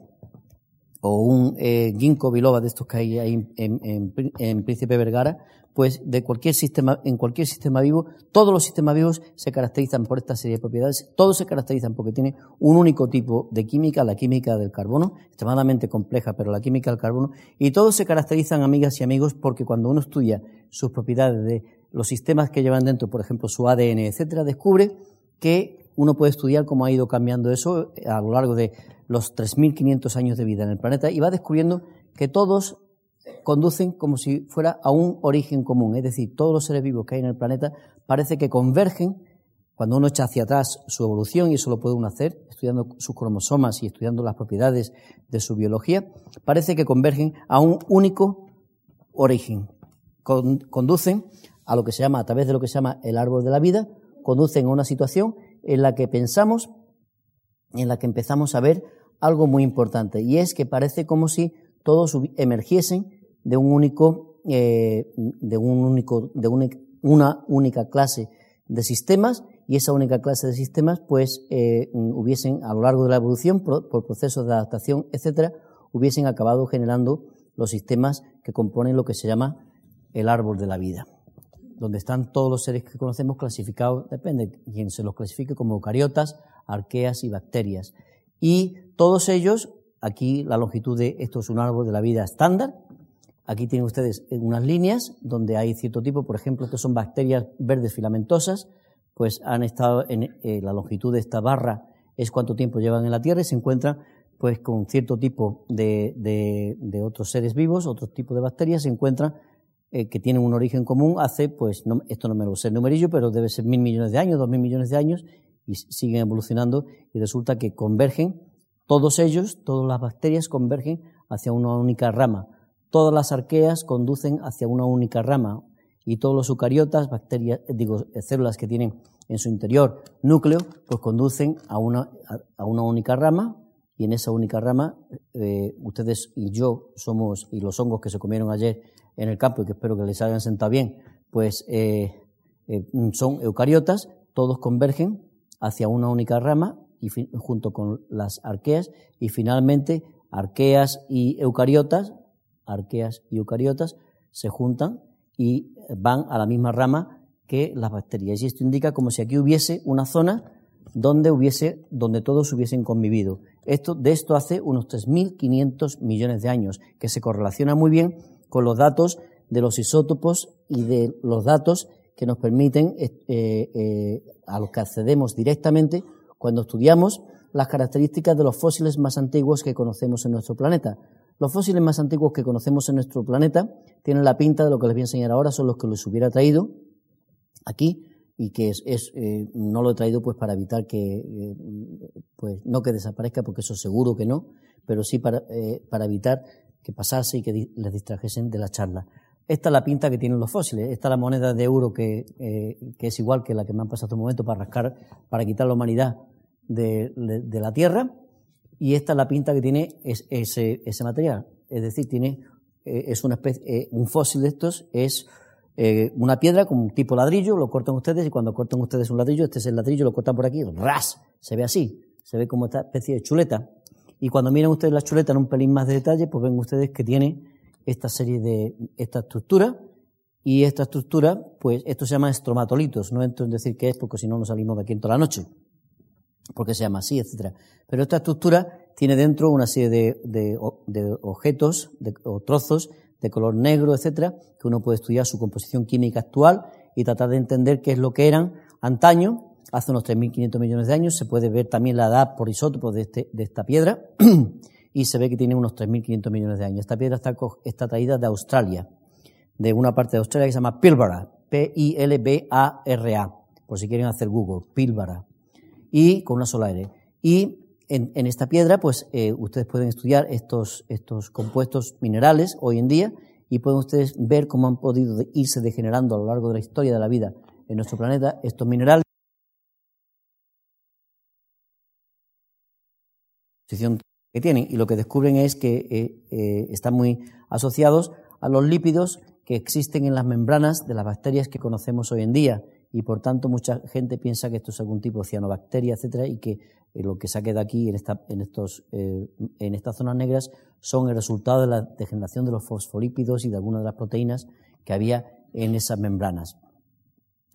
o un eh, ginkgo biloba de estos que hay ahí en, Príncipe Vergara, pues de cualquier sistema, en cualquier sistema vivo, todos los sistemas vivos se caracterizan por esta serie de propiedades, todos se caracterizan porque tienen un único tipo de química, la química del carbono, extremadamente compleja, pero la química del carbono, y todos se caracterizan, amigas y amigos, porque cuando uno estudia sus propiedades de los sistemas que llevan dentro, por ejemplo, su ADN, etcétera, descubre que uno puede estudiar cómo ha ido cambiando eso a lo largo de los 3.500 años de vida en el planeta y va descubriendo que todos conducen como si fuera a un origen común, es decir, todos los seres vivos que hay en el planeta parece que convergen cuando uno echa hacia atrás su evolución, y eso lo puede uno hacer estudiando sus cromosomas y estudiando las propiedades de su biología, parece que convergen a un único origen. conducen a lo que se llama, a través de lo que se llama el árbol de la vida, conducen a una situación en la que pensamos, en la que empezamos a ver algo muy importante y es que parece como si todos emergiesen de un único, eh, de un único, de una única clase de sistemas y esa única clase de sistemas pues eh, hubiesen a lo largo de la evolución por, procesos de adaptación etcétera hubiesen acabado generando los sistemas que componen lo que se llama el árbol de la vida donde están todos los seres que conocemos clasificados, depende de quién se los clasifique como eucariotas, arqueas y bacterias. Y todos ellos, aquí la longitud de esto es un árbol de la vida estándar. Aquí tienen ustedes unas líneas donde hay cierto tipo, por ejemplo, que son bacterias verdes filamentosas, pues han estado en eh, la longitud de esta barra es cuánto tiempo llevan en la Tierra y se encuentran pues con cierto tipo de, de, otros seres vivos, otro tipo de bacterias, se encuentran eh, que tienen un origen común hace, pues, esto no me lo sé el numerillo, pero debe ser mil millones de años, dos mil millones de años, y siguen evolucionando y resulta que convergen, todos ellos, todas las bacterias convergen hacia una única rama. Todas las arqueas conducen hacia una única rama y todos los eucariotas, bacterias, digo, células que tienen en su interior núcleo, pues conducen a una, a, una única rama y en esa única rama eh, ustedes y yo somos, y los hongos que se comieron ayer en el campo y que espero que les hayan sentado bien, pues eh, eh, son eucariotas, todos convergen hacia una única rama y junto con las arqueas y finalmente arqueas y eucariotas, arqueas y eucariotas se juntan y van a la misma rama que las bacterias. Y esto indica como si aquí hubiese una zona donde hubiese, donde todos hubiesen convivido. Esto, de esto hace unos 3.500 millones de años, que se correlaciona muy bien con los datos de los isótopos y de los datos que nos permiten, eh, eh, a los que accedemos directamente cuando estudiamos las características de los fósiles más antiguos que conocemos en nuestro planeta. Los fósiles más antiguos que conocemos en nuestro planeta tienen la pinta de lo que les voy a enseñar ahora, son los que les hubiera traído aquí y que es, eh, no lo he traído pues para evitar que pues no que desaparezca porque eso seguro que no, pero sí para, para evitar que pasase y que les distrajesen de la charla. Esta es la pinta que tienen los fósiles. Esta es la moneda de euro que, eh, es igual que la que me han pasado un momento para rascar, para quitar la humanidad de, la Tierra. Y esta es la pinta que tiene ese, ese material. Es decir, tiene, eh, es una especie, eh, un fósil de estos es una piedra con un tipo ladrillo, lo cortan ustedes y cuando cortan ustedes un ladrillo, este es el ladrillo, lo cortan por aquí, ras, se ve así, se ve como esta especie de chuleta. Y cuando miren ustedes la chuleta en un pelín más de detalle, pues ven ustedes que tiene esta serie de, esta estructura, y esta estructura, pues esto se llama estromatolitos, no entro en decir qué es porque si no nos salimos de aquí en toda la noche, porque se llama así, etcétera. Pero esta estructura tiene dentro una serie de, de, de objetos o trozos de color negro, etcétera, que uno puede estudiar su composición química actual y tratar de entender qué es lo que eran antaño, hace unos 3.500 millones de años. Se puede ver también la edad por isótopos de, este, de esta piedra y se ve que tiene unos 3.500 millones de años. Esta piedra está, traída de Australia, de una parte de Australia que se llama Pilbara, P-I-L-B-A-R-A, por si quieren hacer Google, Pilbara, y con una sola R. Y en, en esta piedra, pues eh, ustedes pueden estudiar estos, estos compuestos minerales hoy en día y pueden ustedes ver cómo han podido irse degenerando a lo largo de la historia de la vida en nuestro planeta estos minerales. Que tienen y lo que descubren es que eh, eh, están muy asociados a los lípidos que existen en las membranas de las bacterias que conocemos hoy en día y por tanto mucha gente piensa que esto es algún tipo de cianobacteria, etcétera, y que eh, lo que se queda aquí en, esta, en, estos, en estas zonas negras son el resultado de la degeneración de los fosfolípidos y de algunas de las proteínas que había en esas membranas.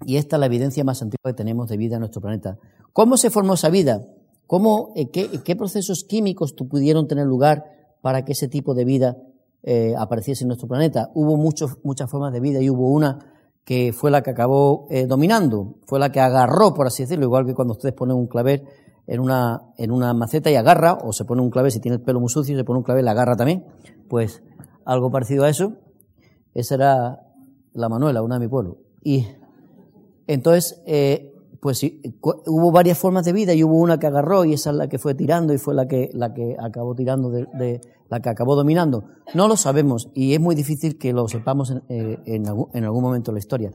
Y esta es la evidencia más antigua que tenemos de vida en nuestro planeta. ¿Cómo se formó esa vida? ¿Cómo, eh, qué, procesos químicos pudieron tener lugar para que ese tipo de vida eh, apareciese en nuestro planeta? Hubo muchas formas de vida y hubo una que fue la que acabó eh, dominando, fue la que agarró, por así decirlo, igual que cuando ustedes ponen un claver en una, en una maceta y agarra, o se pone un clavel, si tiene el pelo muy sucio, se pone un clavel, la agarra también, pues algo parecido a eso. Esa era la Manuela, una de mi pueblo. Y entonces, eh, pues hubo varias formas de vida y hubo una que agarró y esa es la que fue tirando y fue la que, la que acabó tirando, de, la que acabó dominando. No lo sabemos y es muy difícil que lo sepamos en, eh, en, algún, en algún momento de la historia.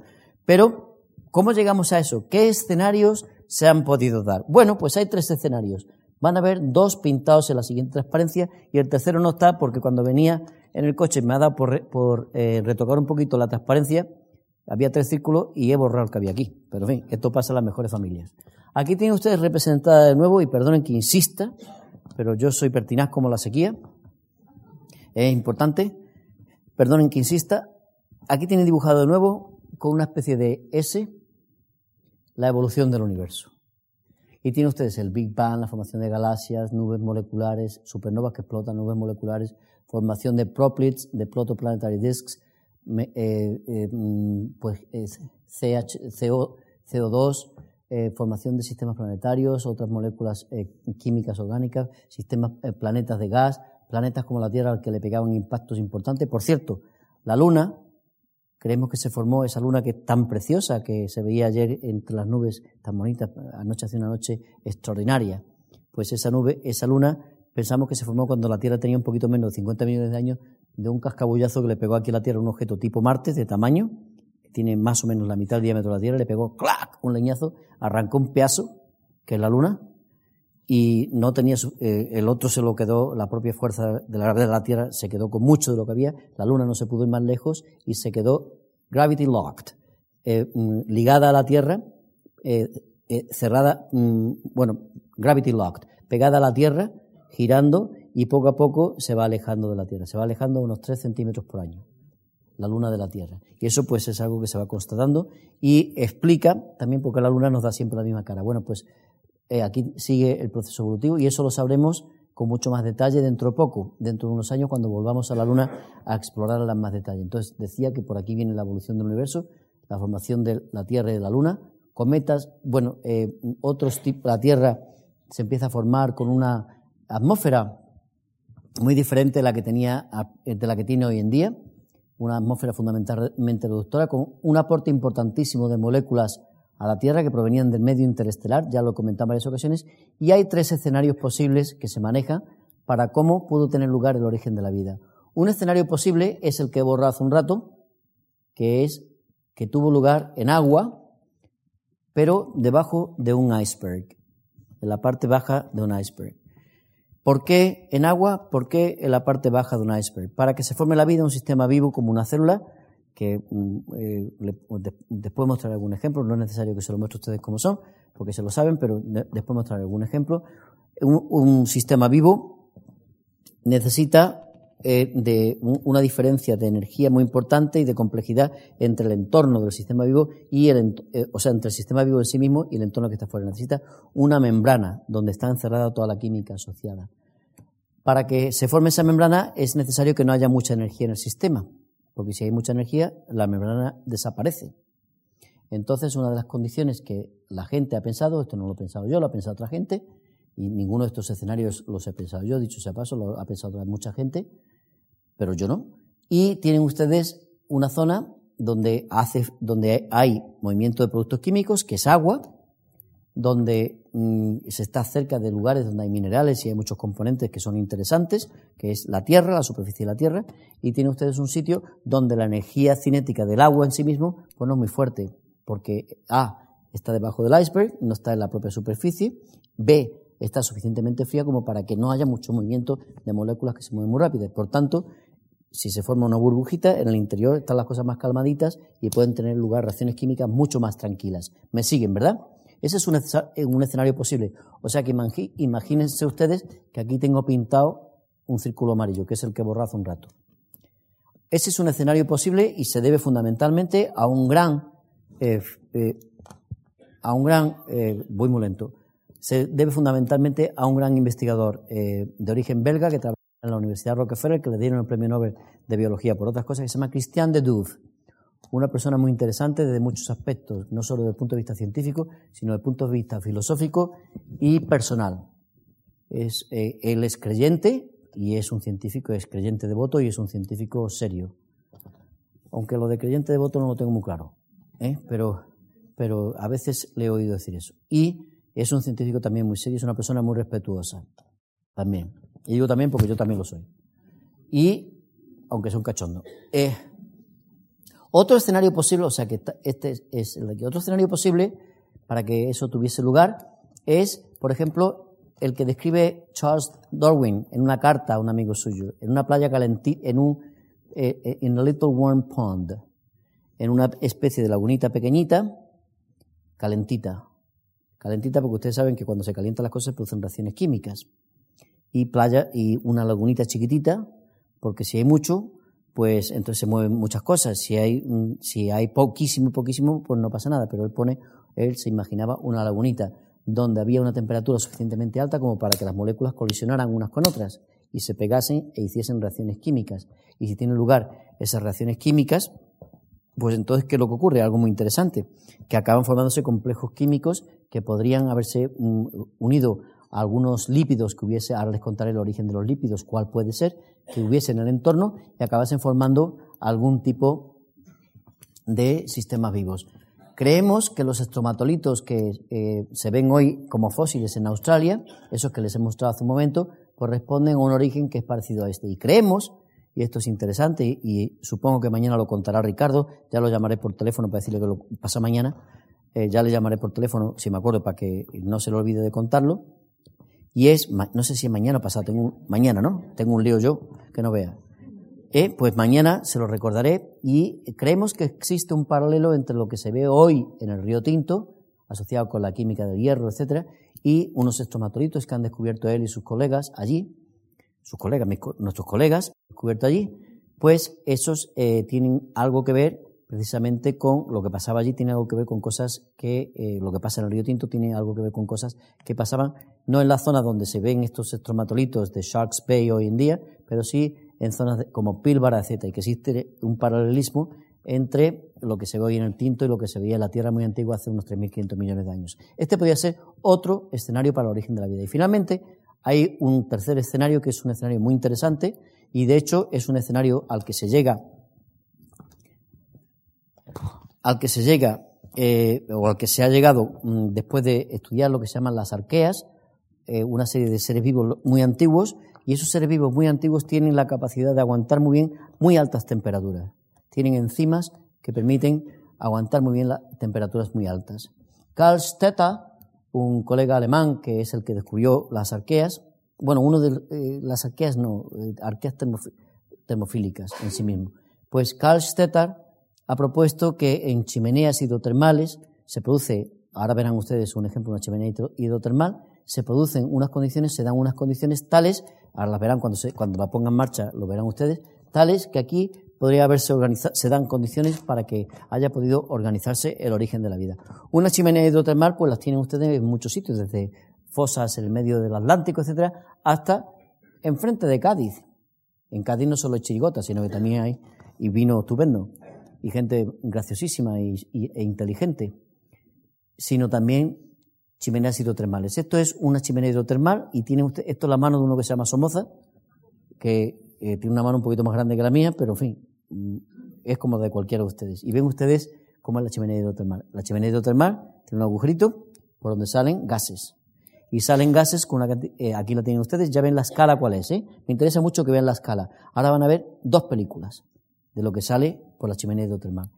Pero, ¿cómo llegamos a eso? ¿Qué escenarios se han podido dar? Bueno, pues hay tres escenarios. Van a ver dos pintados en la siguiente transparencia y el tercero no está porque cuando venía en el coche me ha dado por, por eh, retocar un poquito la transparencia había tres círculos y he borrado el que había aquí. Pero en fin, esto pasa en las mejores familias. Aquí tienen ustedes representada de nuevo, y perdonen que insista, pero yo soy pertinaz como la sequía. Es importante. Perdonen que insista. Aquí tienen dibujado de nuevo con una especie de S la evolución del universo. Y tienen ustedes el Big Bang, la formación de galaxias, nubes moleculares, supernovas que explotan, nubes moleculares, formación de proplets, de protoplanetary disks, eh, eh, mm, pues CH, CO, CO2, eh, formación de sistemas planetarios, otras moléculas químicas orgánicas, sistemas, planetas de gas, planetas como la Tierra al que le pegaban impactos importantes. Por cierto, la Luna, creemos que se formó esa Luna que es tan preciosa, que se veía ayer entre las nubes, tan bonita, anoche hace una noche extraordinaria. Pues esa nube, esa Luna, pensamos que se formó cuando la Tierra tenía un poquito menos de 50 millones de años de un cascabullazo que le pegó aquí a la Tierra un objeto tipo Marte de tamaño, que tiene más o menos la mitad del diámetro de la Tierra, le pegó ¡clac! un leñazo, arrancó un pedazo, que es la Luna, y no tenía, eh, el otro se lo quedó, la propia fuerza de la gravedad de la Tierra se quedó con mucho de lo que había, la Luna no se pudo ir más lejos y se quedó gravity locked, eh, mm, ligada a la Tierra, eh, cerrada, mm, bueno, gravity locked, pegada a la Tierra, girando y poco a poco se va alejando de la Tierra, se va alejando unos 3 centímetros por año, la Luna de la Tierra. Y eso pues es algo que se va constatando y explica también por qué la Luna nos da siempre la misma cara. Bueno, pues eh, aquí sigue el proceso evolutivo y eso lo sabremos con mucho más detalle dentro de poco, dentro de unos años cuando volvamos a la Luna a explorarla en más detalle. Entonces decía que por aquí viene la evolución del universo, la formación de la Tierra y de la Luna, cometas, bueno, eh, otros tipos, la Tierra se empieza a formar con una atmósfera muy diferente de la que tenía, de la que tiene hoy en día, una atmósfera fundamentalmente reductora, con un aporte importantísimo de moléculas a la Tierra que provenían del medio interestelar, ya lo comentado en varias ocasiones, y hay tres escenarios posibles que se manejan para cómo pudo tener lugar el origen de la vida. Un escenario posible es el que he borrado hace un rato, que es que tuvo lugar en agua, pero debajo de un iceberg, en la parte baja de un iceberg. ¿Por qué en agua? ¿Por qué en la parte baja de un iceberg? Para que se forme la vida un sistema vivo como una célula, que mm, eh, después mostraré algún ejemplo, no es necesario que se lo muestre a ustedes como son, porque se lo saben, pero después mostraré algún ejemplo. Un, sistema vivo necesita eh, de una diferencia de energía muy importante y de complejidad entre el entorno del sistema vivo y el, eh, o sea, entre el sistema vivo en sí mismo y el entorno que está fuera. Necesita una membrana donde está encerrada toda la química asociada. Para que se forme esa membrana es necesario que no haya mucha energía en el sistema, porque si hay mucha energía, la membrana desaparece. Entonces, una de las condiciones que la gente ha pensado, esto no lo he pensado yo, lo ha pensado otra gente, y ninguno de estos escenarios los he pensado yo, dicho sea paso, lo ha pensado mucha gente, pero yo no. Y tienen ustedes una zona donde, hace, donde hay movimiento de productos químicos, que es agua, donde mm, se está cerca de lugares donde hay minerales y hay muchos componentes que son interesantes, que es la Tierra, la superficie de la Tierra, y tienen ustedes un sitio donde la energía cinética del agua en sí mismo pues no es muy fuerte, porque A está debajo del iceberg, no está en la propia superficie, B está suficientemente fría como para que no haya mucho movimiento de moléculas que se mueven muy rápido. Por tanto, si se forma una burbujita, en el interior están las cosas más calmaditas y pueden tener lugar reacciones químicas mucho más tranquilas. ¿Me siguen, verdad? Ese es un, escenario posible. O sea que imagínense ustedes que aquí tengo pintado un círculo amarillo, que es el que borra hace un rato. Ese es un escenario posible y se debe fundamentalmente a un gran, eh, eh, a un gran, eh, voy muy lento, se debe fundamentalmente a un gran investigador de origen belga que trabaja en la Universidad Rockefeller, que le dieron el premio Nobel de Biología por otras cosas, que se llama Christian de Duve. Una persona muy interesante desde muchos aspectos, no solo desde el punto de vista científico, sino desde el punto de vista filosófico y personal. Es, eh, él es creyente y es un científico, es creyente devoto y es un científico serio. Aunque lo de creyente devoto no lo tengo muy claro, ¿eh? pero, pero a veces le he oído decir eso. Y es un científico también muy serio, es una persona muy respetuosa también. Y digo también porque yo también lo soy. Y, aunque sea un cachondo. Eh, otro escenario posible, o sea que este es el de. Otro escenario posible para que eso tuviese lugar es, por ejemplo, el que describe Charles Darwin en una carta a un amigo suyo, en una playa calentita, en un, eh, en a little warm pond, en una especie de lagunita pequeñita, calentita. Calentita porque ustedes saben que cuando se calientan las cosas producen reacciones químicas y playa y una lagunita chiquitita, porque si hay mucho, pues entonces se mueven muchas cosas. Si hay, si hay poquísimo, poquísimo, pues no pasa nada. Pero él pone, él se imaginaba una lagunita donde había una temperatura suficientemente alta como para que las moléculas colisionaran unas con otras y se pegasen e hiciesen reacciones químicas. Y si tienen lugar esas reacciones químicas, pues entonces, ¿qué es lo que ocurre? Algo muy interesante, que acaban formándose complejos químicos que podrían haberse mm, unido algunos lípidos que hubiese, ahora les contaré el origen de los lípidos, cuál puede ser, que hubiese en el entorno y acabasen formando algún tipo de sistemas vivos. Creemos que los estromatolitos que eh, se ven hoy como fósiles en Australia, esos que les he mostrado hace un momento, corresponden a un origen que es parecido a este. Y creemos, y esto es interesante, y, supongo que mañana lo contará Ricardo, ya lo llamaré por teléfono para decirle que lo pasa mañana, eh, ya le llamaré por teléfono, si me acuerdo, para que no se le olvide de contarlo, y es, no sé si es mañana o pasado, tengo mañana, ¿no? Tengo un lío yo que no vea. Eh, pues mañana se lo recordaré y creemos que existe un paralelo entre lo que se ve hoy en el río Tinto, asociado con la química del hierro, etcétera, y unos estomatolitos que han descubierto él y sus colegas allí, sus colegas, nuestros colegas, descubierto allí, pues esos eh, tienen algo que ver precisamente con lo que pasaba allí, tiene algo que ver con cosas que, eh, lo que pasa en el río Tinto tiene algo que ver con cosas que pasaban no en la zona donde se ven estos estromatolitos de Sharks Bay hoy en día, pero sí en zonas como Pilbara, etc. Y que existe un paralelismo entre lo que se ve hoy en el Tinto y lo que se veía en la Tierra muy antigua hace unos 3.500 millones de años. Este podría ser otro escenario para el origen de la vida. Y finalmente, hay un tercer escenario que es un escenario muy interesante y de hecho es un escenario al que se llega al que se llega eh, o al que se ha llegado mm, después de estudiar lo que se llaman las arqueas, eh, una serie de seres vivos muy antiguos, y esos seres vivos muy antiguos tienen la capacidad de aguantar muy bien muy altas temperaturas. Tienen enzimas que permiten aguantar muy bien las temperaturas muy altas. Karl Stetter, un colega alemán que es el que descubrió las arqueas, bueno, uno de eh, las arqueas no, arqueas termofílicas en sí mismo. Pues Karl Stetter ha propuesto que en chimeneas hidrotermales se produce, ahora verán ustedes un ejemplo una chimenea hidrotermal, se producen unas condiciones, se dan unas condiciones tales, ahora las verán cuando, se, cuando la pongan en marcha, lo verán ustedes, tales que aquí podría haberse organizado, se dan condiciones para que haya podido organizarse el origen de la vida. Una chimenea hidrotermal, pues las tienen ustedes en muchos sitios, desde fosas en el medio del Atlántico, etcétera, hasta enfrente de Cádiz. En Cádiz no solo hay chirigotas, sino que también hay y vino estupendo y gente graciosísima y, e inteligente, sino también chimeneas hidrotermales. Esto es una chimenea hidrotermal y tiene usted, esto es la mano de uno que se llama Somoza, que eh, tiene una mano un poquito más grande que la mía, pero en fin, es como de cualquiera de ustedes. Y ven ustedes cómo es la chimenea hidrotermal. La chimenea hidrotermal tiene un agujerito por donde salen gases. Y salen gases con una eh, aquí lo tienen ustedes, ya ven la escala cuál es, ¿eh? Me interesa mucho que vean la escala. Ahora van a ver dos películas de lo que sale por la chimenea hidrotermal.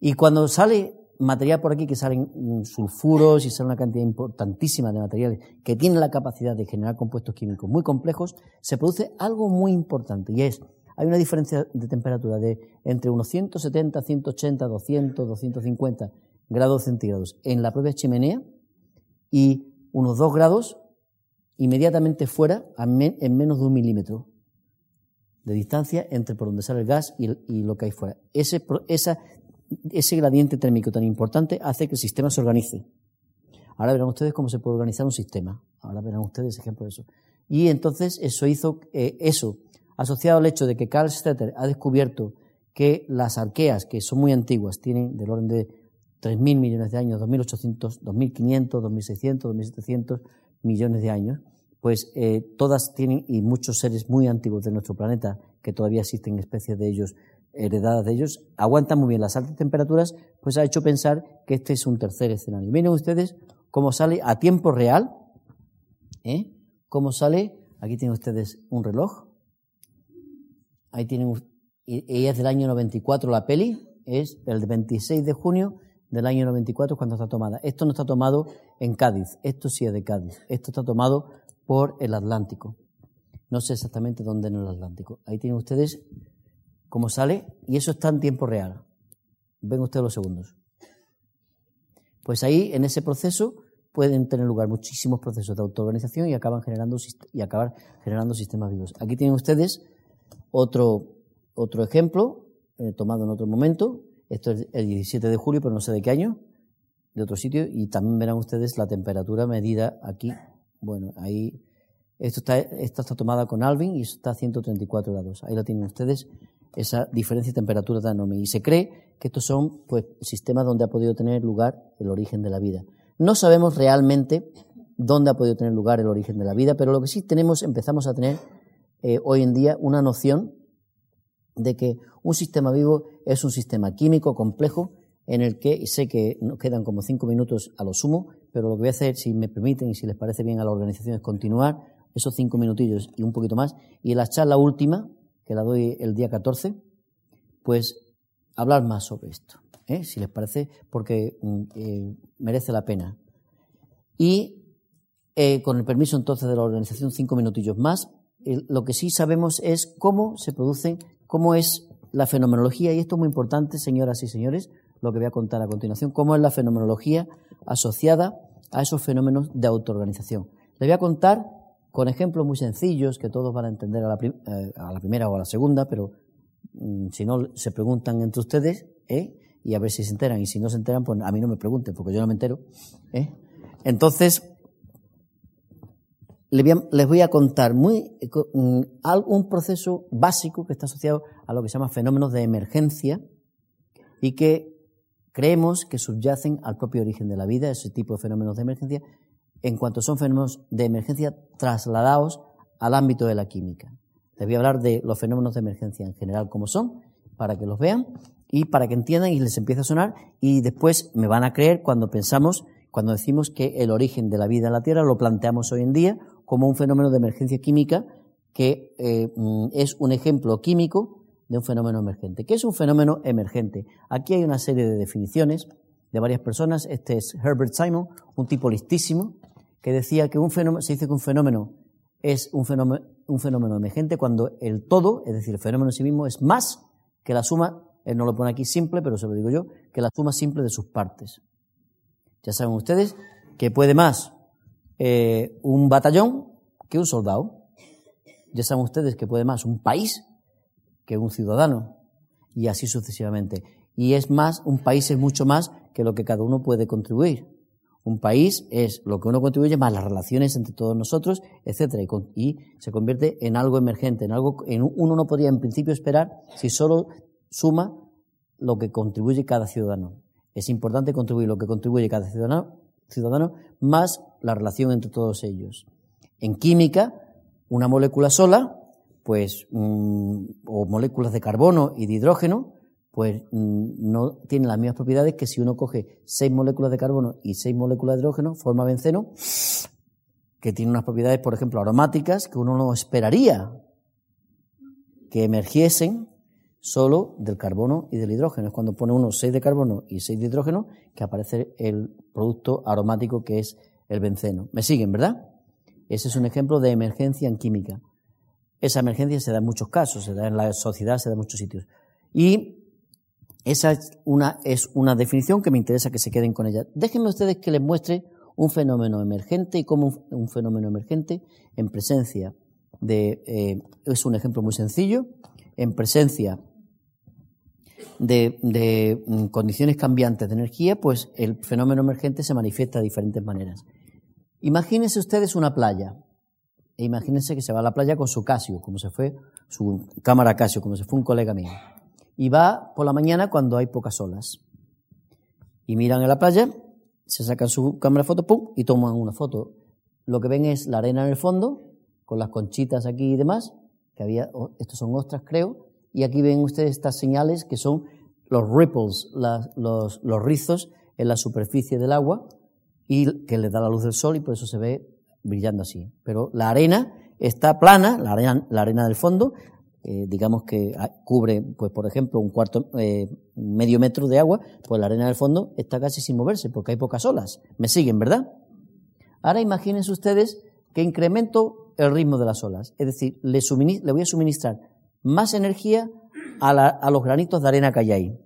Y cuando sale material por aquí, que salen mm, sulfuros y sale una cantidad importantísima de materiales que tienen la capacidad de generar compuestos químicos muy complejos, se produce algo muy importante y es, hay una diferencia de temperatura de entre unos 170, 180, 200, 250 grados centígrados en la propia chimenea y unos 2 grados inmediatamente fuera en menos de un milímetro de distancia entre por donde sale el gas y, lo que hay fuera. Ese, ese gradiente térmico tan importante hace que el sistema se organice. Ahora verán ustedes cómo se puede organizar un sistema. Ahora verán ustedes ejemplo de eso. Y entonces eso hizo, eh, eso, asociado al hecho de que Carl Stetter ha descubierto que las arqueas, que son muy antiguas, tienen del orden de 3.000 millones de años, 2.800, 2.500, 2.600, 2.700 millones de años, pues eh, todas tienen, y muchos seres muy antiguos de nuestro planeta, que todavía existen especies de ellos, heredadas de ellos, aguantan muy bien las altas temperaturas, pues ha hecho pensar que este es un tercer escenario. Miren ustedes cómo sale a tiempo real, ¿eh? cómo sale, aquí tienen ustedes un reloj, ahí tienen, y es del año 94 la peli, es el 26 de junio del año 94 cuando está tomada. Esto no está tomado en Cádiz, esto sí es de Cádiz, esto está tomado por el Atlántico. No sé exactamente dónde en el Atlántico. Ahí tienen ustedes cómo sale y eso está en tiempo real. Ven ustedes los segundos. Pues ahí, en ese proceso, pueden tener lugar muchísimos procesos de autoorganización y acaban generando y acabar generando sistemas vivos. Aquí tienen ustedes otro, otro ejemplo eh, tomado en otro momento esto es el 17 de julio, pero no sé de qué año, de otro sitio, y también verán ustedes la temperatura medida aquí. Bueno, ahí, esto está, esta está tomada con Alvin y está a 134 grados. Ahí la tienen ustedes, esa diferencia de temperatura tan enorme. Y se cree que estos son, pues, sistemas donde ha podido tener lugar el origen de la vida. No sabemos realmente dónde ha podido tener lugar el origen de la vida, pero lo que sí tenemos, empezamos a tener eh, hoy en día una noción de que un sistema vivo es un sistema químico complejo en el que sé que nos quedan como cinco minutos a lo sumo, pero lo que voy a hacer, si me permiten y si les parece bien a la organización, es continuar esos cinco minutillos y un poquito más. Y en la charla última, que la doy el día 14, pues hablar más sobre esto, ¿eh? si les parece, porque mm, eh, merece la pena. Y eh, con el permiso entonces de la organización, cinco minutillos más. lo que sí sabemos es cómo se producen cómo es la fenomenología, y esto es muy importante, señoras y señores, lo que voy a contar a continuación, cómo es la fenomenología asociada a esos fenómenos de autoorganización. Les voy a contar con ejemplos muy sencillos que todos van a entender a la, eh, primera o a la segunda, pero mm, si no se preguntan entre ustedes, ¿eh? y a ver si se enteran, y si no se enteran, pues a mí no me pregunten, porque yo no me entero. ¿eh? Entonces, les voy a contar muy, mm, un proceso básico que está asociado a lo que se llama fenómenos de emergencia y que creemos que subyacen al propio origen de la vida, ese tipo de fenómenos de emergencia, en cuanto son fenómenos de emergencia trasladados al ámbito de la química. Les voy a hablar de los fenómenos de emergencia en general como son, para que los vean y para que entiendan y les empiece a sonar y después me van a creer cuando pensamos, cuando decimos que el origen de la vida en la Tierra lo planteamos hoy en día como un fenómeno de emergencia química que eh, mm, es un ejemplo químico de un fenómeno emergente. ¿Qué es un fenómeno emergente? Aquí hay una serie de definiciones de varias personas. Este es Herbert Simon, un tipo listísimo, que decía que un fenómeno, se dice que un fenómeno es un fenómeno, un fenómeno emergente cuando el todo, es decir, el fenómeno en sí mismo, es más que la suma, él no lo pone aquí simple, pero se lo digo yo, que la suma simple de sus partes. Ya saben ustedes que puede más eh, un batallón que un soldado. Ya saben ustedes que puede más un país que un ciudadano y así sucesivamente. Y es más, un país es mucho más que lo que cada uno puede contribuir. Un país es lo que uno contribuye más las relaciones entre todos nosotros, etcétera, y, se convierte en algo emergente, en algo en uno no podría en principio esperar si solo suma lo que contribuye cada ciudadano. Es importante contribuir lo que contribuye cada ciudadano, ciudadano más la relación entre todos ellos. En química, una molécula sola, pues, o moléculas de carbono y de hidrógeno, pues mm, no tiene las mismas propiedades que si uno coge seis moléculas de carbono y seis moléculas de hidrógeno, forma benceno, que tiene unas propiedades, por ejemplo, aromáticas, que uno no esperaría que emergiesen solo del carbono y del hidrógeno. Es cuando pone uno seis de carbono y seis de hidrógeno que aparece el producto aromático que es el benceno. ¿Me siguen, verdad? Ese es un ejemplo de emergencia en química. Esa emergencia se da en muchos casos, se da en la sociedad, se da en muchos sitios. Y esa es una, es una definición que me interesa que se queden con ella. Déjenme ustedes que les muestre un fenómeno emergente y cómo un, fenómeno emergente en presencia de, eh, es un ejemplo muy sencillo, en presencia de, de, mm, condiciones cambiantes de energía, pues el fenómeno emergente se manifiesta de diferentes maneras. Imagínense ustedes una playa, e imagínense que se va a la playa con su Casio, como se fue, su cámara Casio, como se fue un colega mío y va por la mañana cuando hay pocas olas. Y miran en la playa, se sacan su cámara foto, ¡pum! y toman una foto. Lo que ven es la arena en el fondo, con las conchitas aquí y demás, que había, estos son ostras creo, y aquí ven ustedes estas señales que son los ripples, los, los rizos en la superficie del agua y que le da la luz del sol y por eso se ve brillando así. Pero la arena está plana, la arena, la arena del fondo, eh, digamos que ah, cubre, pues por ejemplo, un cuarto, eh, medio metro de agua, pues la arena del fondo está casi sin moverse porque hay pocas olas. ¿Me siguen, verdad? Ahora imagínense ustedes que incremento el ritmo de las olas. Es decir, le, voy a suministrar más energía a, a, los granitos de arena que hay ahí.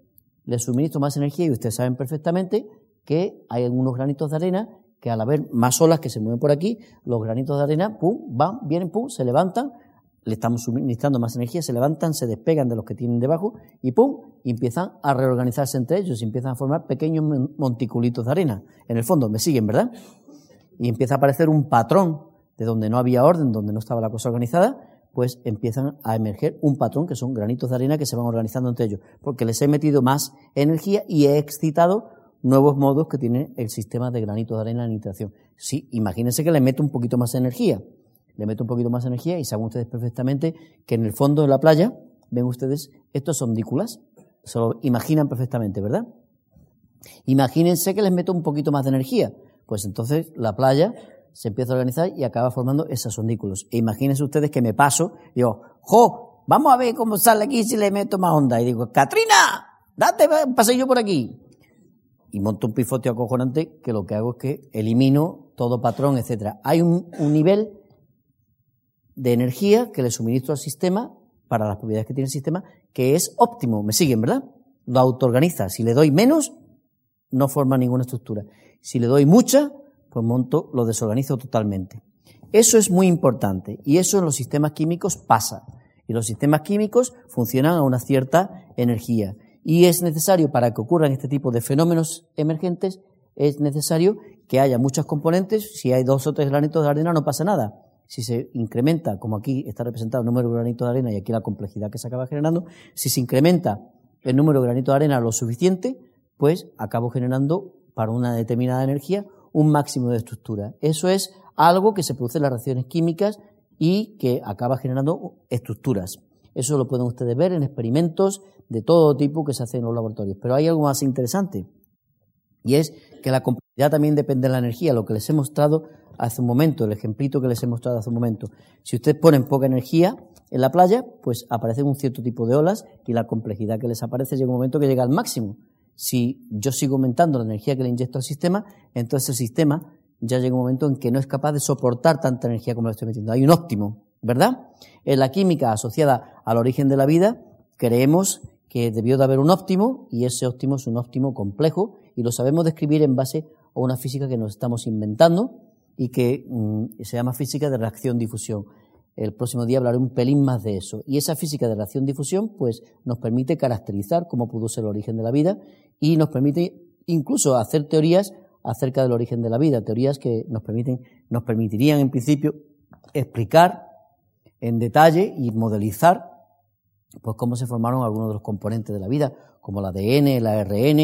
Le suministro más energía y ustedes saben perfectamente que hay algunos granitos de arena que al haber más olas que se mueven por aquí, los granitos de arena, pum, van, vienen, pum, se levantan le estamos suministrando más energía, se levantan, se despegan de los que tienen debajo y ¡pum! Empiezan a reorganizarse entre ellos y empiezan a formar pequeños monticulitos de arena. En el fondo, me siguen, ¿verdad? Y empieza a aparecer un patrón de donde no había orden, donde no estaba la cosa organizada, pues empiezan a emerger un patrón que son granitos de arena que se van organizando entre ellos, porque les he metido más energía y he excitado nuevos modos que tiene el sistema de granitos de arena en interacción. Sí, imagínense que le meto un poquito más de energía le meto un poquito más de energía y saben ustedes perfectamente que en el fondo de la playa, ven ustedes, estos son dículas, se lo imaginan perfectamente, ¿verdad? Imagínense que les meto un poquito más de energía, pues entonces la playa se empieza a organizar y acaba formando esos sondículos. E imagínense ustedes que me paso, digo, ¡jo! Vamos a ver cómo sale aquí si le meto más onda. Y digo, ¡Katrina! ¡Date pasé yo por aquí! Y monto un pifote acojonante que lo que hago es que elimino todo patrón, etcétera. Hay un, un nivel de energía que le suministro al sistema para las propiedades que tiene el sistema, que es óptimo. ¿Me siguen, verdad? Lo autoorganiza. Si le doy menos, no forma ninguna estructura. Si le doy mucha, pues monto, lo desorganizo totalmente. Eso es muy importante y eso en los sistemas químicos pasa. Y los sistemas químicos funcionan a una cierta energía. Y es necesario, para que ocurran este tipo de fenómenos emergentes, es necesario que haya muchos componentes. Si hay dos o tres granitos de arena, no pasa nada si se incrementa, como aquí está representado el número de granitos de arena y aquí la complejidad que se acaba generando, si se incrementa el número de granitos de arena lo suficiente, pues acabo generando para una determinada energía un máximo de estructura. Eso es algo que se produce en las reacciones químicas y que acaba generando estructuras. Eso lo pueden ustedes ver en experimentos de todo tipo que se hacen en los laboratorios. Pero hay algo más interesante y es que la complejidad también depende de la energía. Lo que les he mostrado hace un momento, el ejemplito que les he mostrado hace un momento. Si ustedes ponen poca energía en la playa, pues aparecen un cierto tipo de olas y la complejidad que les aparece llega un momento que llega al máximo. Si yo sigo aumentando la energía que le inyecto al sistema, entonces el sistema ya llega un momento en que no es capaz de soportar tanta energía como le estoy metiendo. Hay un óptimo, ¿verdad? En la química asociada al origen de la vida, creemos que debió de haber un óptimo y ese óptimo es un óptimo complejo y lo sabemos describir en base a una física que nos estamos inventando y que mm, se llama física de reacción-difusión. El próximo día hablaré un pelín más de eso. Y esa física de reacción-difusión, pues, nos permite caracterizar cómo pudo ser el origen de la vida y nos permite incluso hacer teorías acerca del origen de la vida, teorías que nos permiten, nos permitirían en principio explicar en detalle y modelizar pues cómo se formaron algunos de los componentes de la vida, como el ADN, el ARN,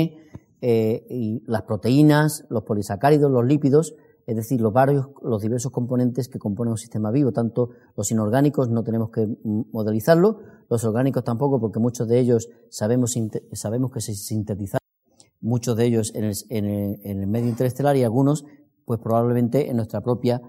eh, y las proteínas, los polisacáridos, los lípidos, es decir, los varios, los diversos componentes que componen un sistema vivo. Tanto los inorgánicos no tenemos que modelizarlo, los orgánicos tampoco, porque muchos de ellos sabemos, sabemos que se sintetizan, muchos de ellos en el, en el medio interestelar y algunos, pues probablemente en nuestra propia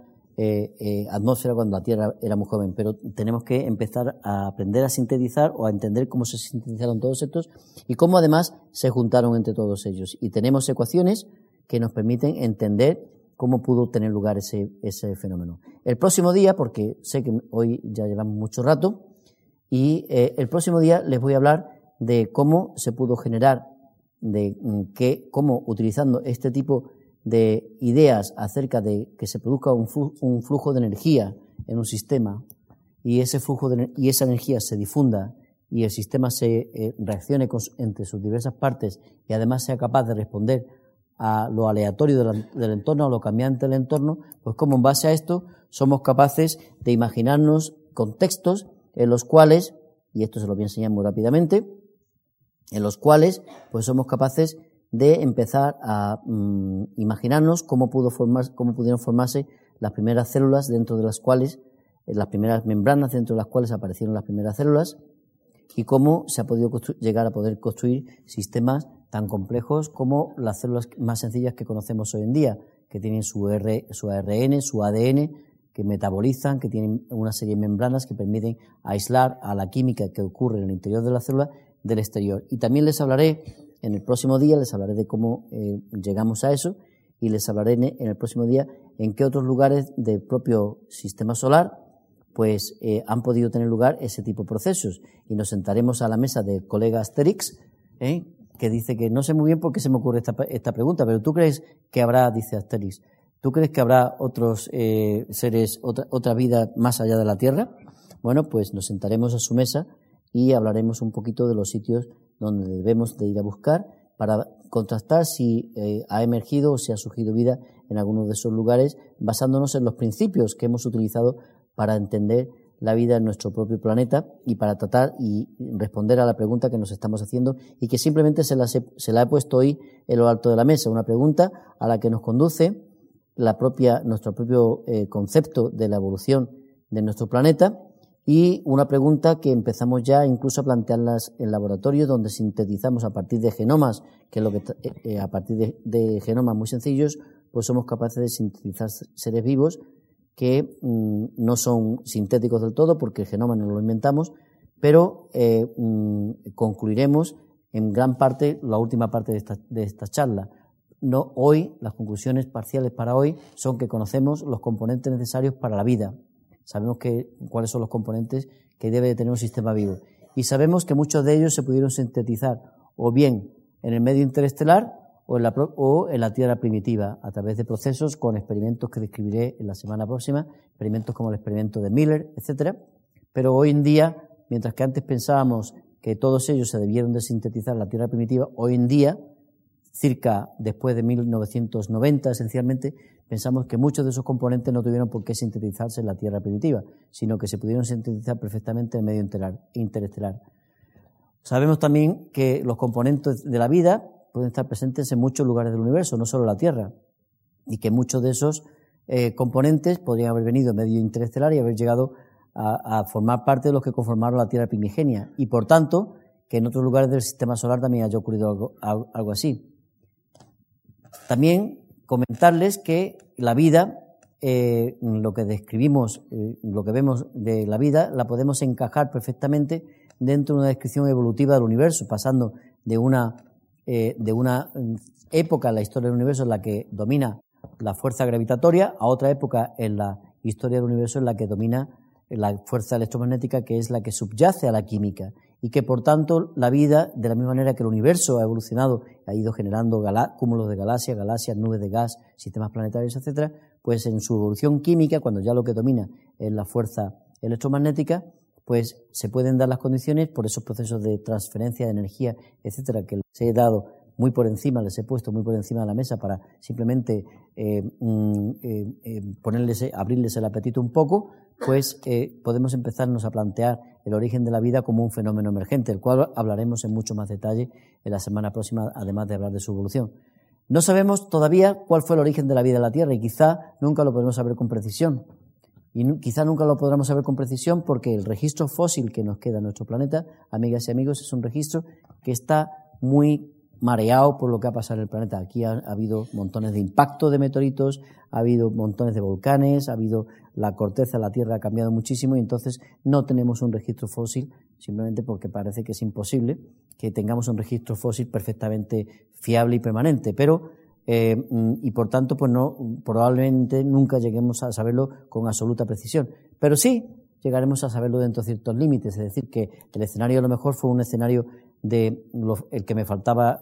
eh, eh, atmósfera cuando la Tierra era muy joven, pero tenemos que empezar a aprender a sintetizar o a entender cómo se sintetizaron todos estos y cómo además se juntaron entre todos ellos. Y tenemos ecuaciones que nos permiten entender cómo pudo tener lugar ese, ese fenómeno. El próximo día, porque sé que hoy ya llevamos mucho rato, y eh, el próximo día les voy a hablar de cómo se pudo generar, de mm, qué, cómo utilizando este tipo de ideas acerca de que se produzca un, flujo de energía en un sistema y ese flujo de, y esa energía se difunda y el sistema se eh, reaccione entre sus diversas partes y además sea capaz de responder a lo aleatorio del, entorno, a lo cambiante del entorno, pues como en base a esto somos capaces de imaginarnos contextos en los cuales, y esto se lo voy a enseñar muy rápidamente, en los cuales pues somos capaces de empezar a mm, imaginarnos cómo, pudo formar, cómo pudieron formarse las primeras células dentro de las cuales, eh, las primeras membranas dentro de las cuales aparecieron las primeras células y cómo se ha podido llegar a poder construir sistemas tan complejos como las células más sencillas que conocemos hoy en día, que tienen su, R, su ARN, su ADN, que metabolizan, que tienen una serie de membranas que permiten aislar a la química que ocurre en el interior de la célula del exterior. Y también les hablaré en el próximo día les hablaré de cómo eh, llegamos a eso y les hablaré en el próximo día en qué otros lugares del propio sistema solar pues eh, han podido tener lugar ese tipo de procesos. Y nos sentaremos a la mesa del colega Asterix, ¿eh? que dice que no sé muy bien por qué se me ocurre esta, pregunta, pero tú crees que habrá, dice Asterix, ¿tú crees que habrá otros seres, otra, otra vida más allá de la Tierra? Bueno, pues nos sentaremos a su mesa y hablaremos un poquito de los sitios donde debemos de ir a buscar para contrastar si eh, ha emergido o si ha surgido vida en alguno de esos lugares, basándonos en los principios que hemos utilizado para entender la vida en nuestro propio planeta y para tratar y responder a la pregunta que nos estamos haciendo y que simplemente se la, se la he puesto hoy en lo alto de la mesa, una pregunta a la que nos conduce la propia, nuestro propio eh, concepto de la evolución de nuestro planeta y una pregunta que empezamos ya incluso a plantearlas en laboratorio, donde sintetizamos a partir de genomas, que es lo que eh, eh, a partir de, genomas muy sencillos, pues somos capaces de sintetizar seres vivos que mm, no son sintéticos del todo, porque el genoma no lo inventamos, pero eh, mm, concluiremos en gran parte la última parte de esta, de esta charla. No, hoy, las conclusiones parciales para hoy son que conocemos los componentes necesarios para la vida, Sabemos que, cuáles son los componentes que debe de tener un sistema vivo. Y sabemos que muchos de ellos se pudieron sintetizar o bien en el medio interestelar o en, la, o en la Tierra primitiva, a través de procesos con experimentos que describiré en la semana próxima, experimentos como el experimento de Miller, etc. Pero hoy en día, mientras que antes pensábamos que todos ellos se debieron de sintetizar en la Tierra primitiva, hoy en día, circa después de 1990 esencialmente, pensamos que muchos de esos componentes no tuvieron por qué sintetizarse en la Tierra primitiva, sino que se pudieron sintetizar perfectamente en medio interestelar. Sabemos también que los componentes de la vida pueden estar presentes en muchos lugares del universo, no solo la Tierra, y que muchos de esos eh, componentes podrían haber venido en medio interestelar y haber llegado a, formar parte de los que conformaron la Tierra primigenia, y por tanto que en otros lugares del sistema solar también haya ocurrido algo así. También comentarles que la vida, eh, lo que describimos, eh, lo que vemos de la vida, la podemos encajar perfectamente dentro de una descripción evolutiva del universo, pasando de una, eh, de una mm, época en la historia del universo en la que domina la fuerza gravitatoria a otra época en la historia del universo en la que domina la fuerza electromagnética, que es la que subyace a la química y que por tanto la vida, de la misma manera que el universo ha evolucionado, ha ido generando cúmulos de galaxias, galaxias, nubes de gas, sistemas planetarios, etcétera, pues en su evolución química, cuando ya lo que domina es la fuerza electromagnética, pues se pueden dar las condiciones por esos procesos de transferencia de energía, etcétera, que les he dado muy por encima, les he puesto muy por encima de la mesa para simplemente eh, mm, eh, eh, ponerles, abrirles el apetito un poco, pues podemos empezarnos a plantear el origen de la vida como un fenómeno emergente, el cual hablaremos en mucho más detalle en la semana próxima, además de hablar de su evolución. No sabemos todavía cuál fue el origen de la vida en la Tierra y quizá nunca lo podremos saber con precisión. Y quizá nunca lo podremos saber con precisión porque el registro fósil que nos queda en nuestro planeta, amigas y amigos, es un registro que está muy mareado por lo que ha pasado en el planeta. Aquí ha, habido montones de impactos de meteoritos, ha habido montones de volcanes, ha habido la corteza de la Tierra ha cambiado muchísimo y entonces no tenemos un registro fósil simplemente porque parece que es imposible que tengamos un registro fósil perfectamente fiable y permanente. Pero eh, mm, y por tanto, pues no, probablemente nunca lleguemos a saberlo con absoluta precisión. Pero sí llegaremos a saberlo dentro de ciertos límites, es decir, que el escenario a lo mejor fue un escenario de el que me faltaba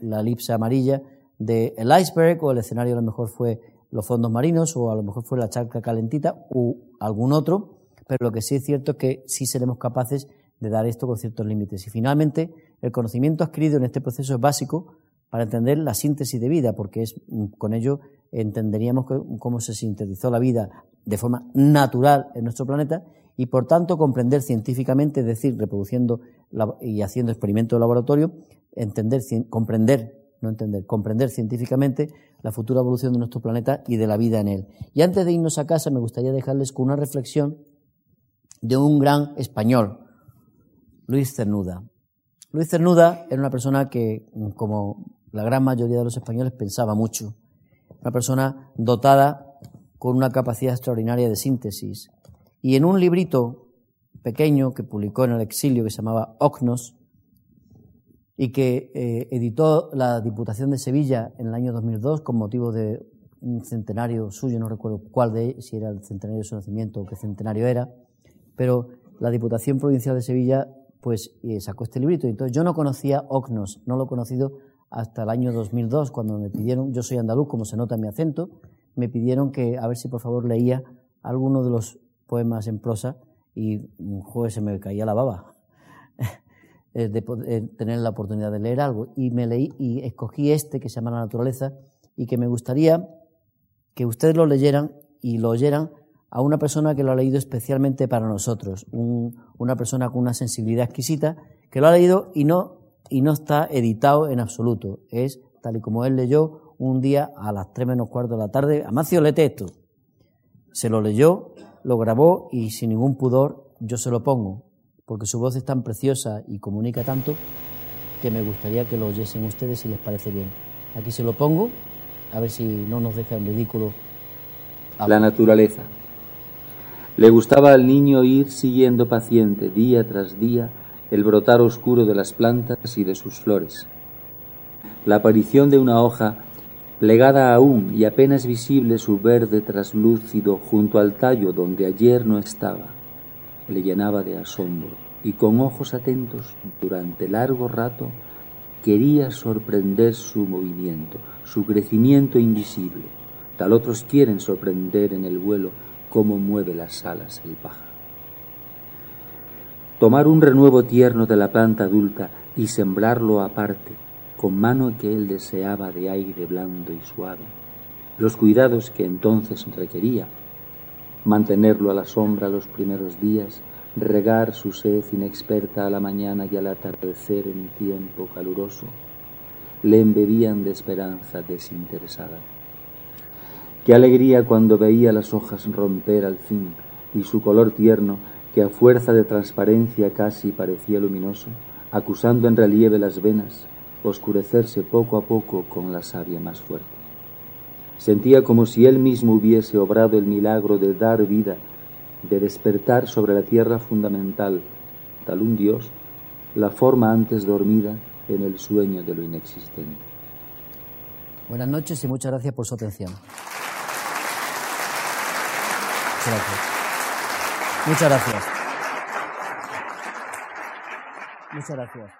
la elipse amarilla del iceberg, o el escenario a lo mejor fue los fondos marinos, o a lo mejor fue la charca calentita, o algún otro, pero lo que sí es cierto es que sí seremos capaces de dar esto con ciertos límites. Y finalmente, el conocimiento adquirido en este proceso es básico para entender la síntesis de vida, porque es, mm, con ello entenderíamos cómo se sintetizó la vida de forma natural en nuestro planeta y, por tanto, comprender científicamente, es decir, reproduciendo y haciendo experimentos de laboratorio, entender, comprender, no entender, comprender científicamente la futura evolución de nuestro planeta y de la vida en él. Y antes de irnos a casa, me gustaría dejarles con una reflexión de un gran español, Luis Cernuda. Luis Cernuda era una persona que, como la gran mayoría de los españoles pensaba mucho. Una persona dotada con una capacidad extraordinaria de síntesis. Y en un librito pequeño que publicó en el exilio que se llamaba Ocnos y que eh, editó la Diputación de Sevilla en el año 2002 con motivo de un centenario suyo, no recuerdo cuál de, si era el centenario de su nacimiento o qué centenario era, pero la Diputación Provincial de Sevilla pues eh, sacó este librito. Entonces yo no conocía Ocnos, no lo he conocido hasta el año 2002, cuando me pidieron, yo soy andaluz, como se nota en mi acento, me pidieron que a ver si por favor leía alguno de los poemas en prosa y, joder, se me caía la baba eh, de poder tener la oportunidad de leer algo. Y me leí y escogí este que se llama La naturaleza y que me gustaría que ustedes lo leyeran y lo oyeran a una persona que lo ha leído especialmente para nosotros, una persona con una sensibilidad exquisita, que lo ha leído y no y no está editado en absoluto. Es tal y como él leyó un día a las tres menos cuarto de la tarde. Amancio, lete esto. Se lo leyó, lo grabó y sin ningún pudor yo se lo pongo, porque su voz es tan preciosa y comunica tanto que me gustaría que lo oyesen ustedes si les parece bien. Aquí se lo pongo, a ver si no nos deja en ridículo. La naturaleza. Le gustaba al niño ir siguiendo paciente día tras día el brotar oscuro de las plantas y de sus flores. La aparición de una hoja plegada aún y apenas visible su verde traslúcido junto al tallo donde ayer no estaba, le llenaba de asombro y con ojos atentos durante largo rato quería sorprender su movimiento, su crecimiento invisible, tal otros quieren sorprender en el vuelo cómo mueve las alas el pájaro. Tomar un renuevo tierno de la planta adulta y sembrarlo aparte, con mano que él deseaba de aire blando y suave, los cuidados que entonces requería, mantenerlo a la sombra los primeros días, regar su sed inexperta a la mañana y al atardecer en tiempo caluroso, le embebían de esperanza desinteresada. Qué alegría cuando veía las hojas romper al fin y su color tierno que a fuerza de transparencia casi parecía luminoso, acusando en relieve las venas, oscurecerse poco a poco con la savia más fuerte. Sentía como si él mismo hubiese obrado el milagro de dar vida, de despertar sobre la tierra fundamental, tal un Dios, la forma antes dormida en el sueño de lo inexistente. Buenas noches y muchas gracias por su atención. Gracias. Muchas gracias. Muchas gracias.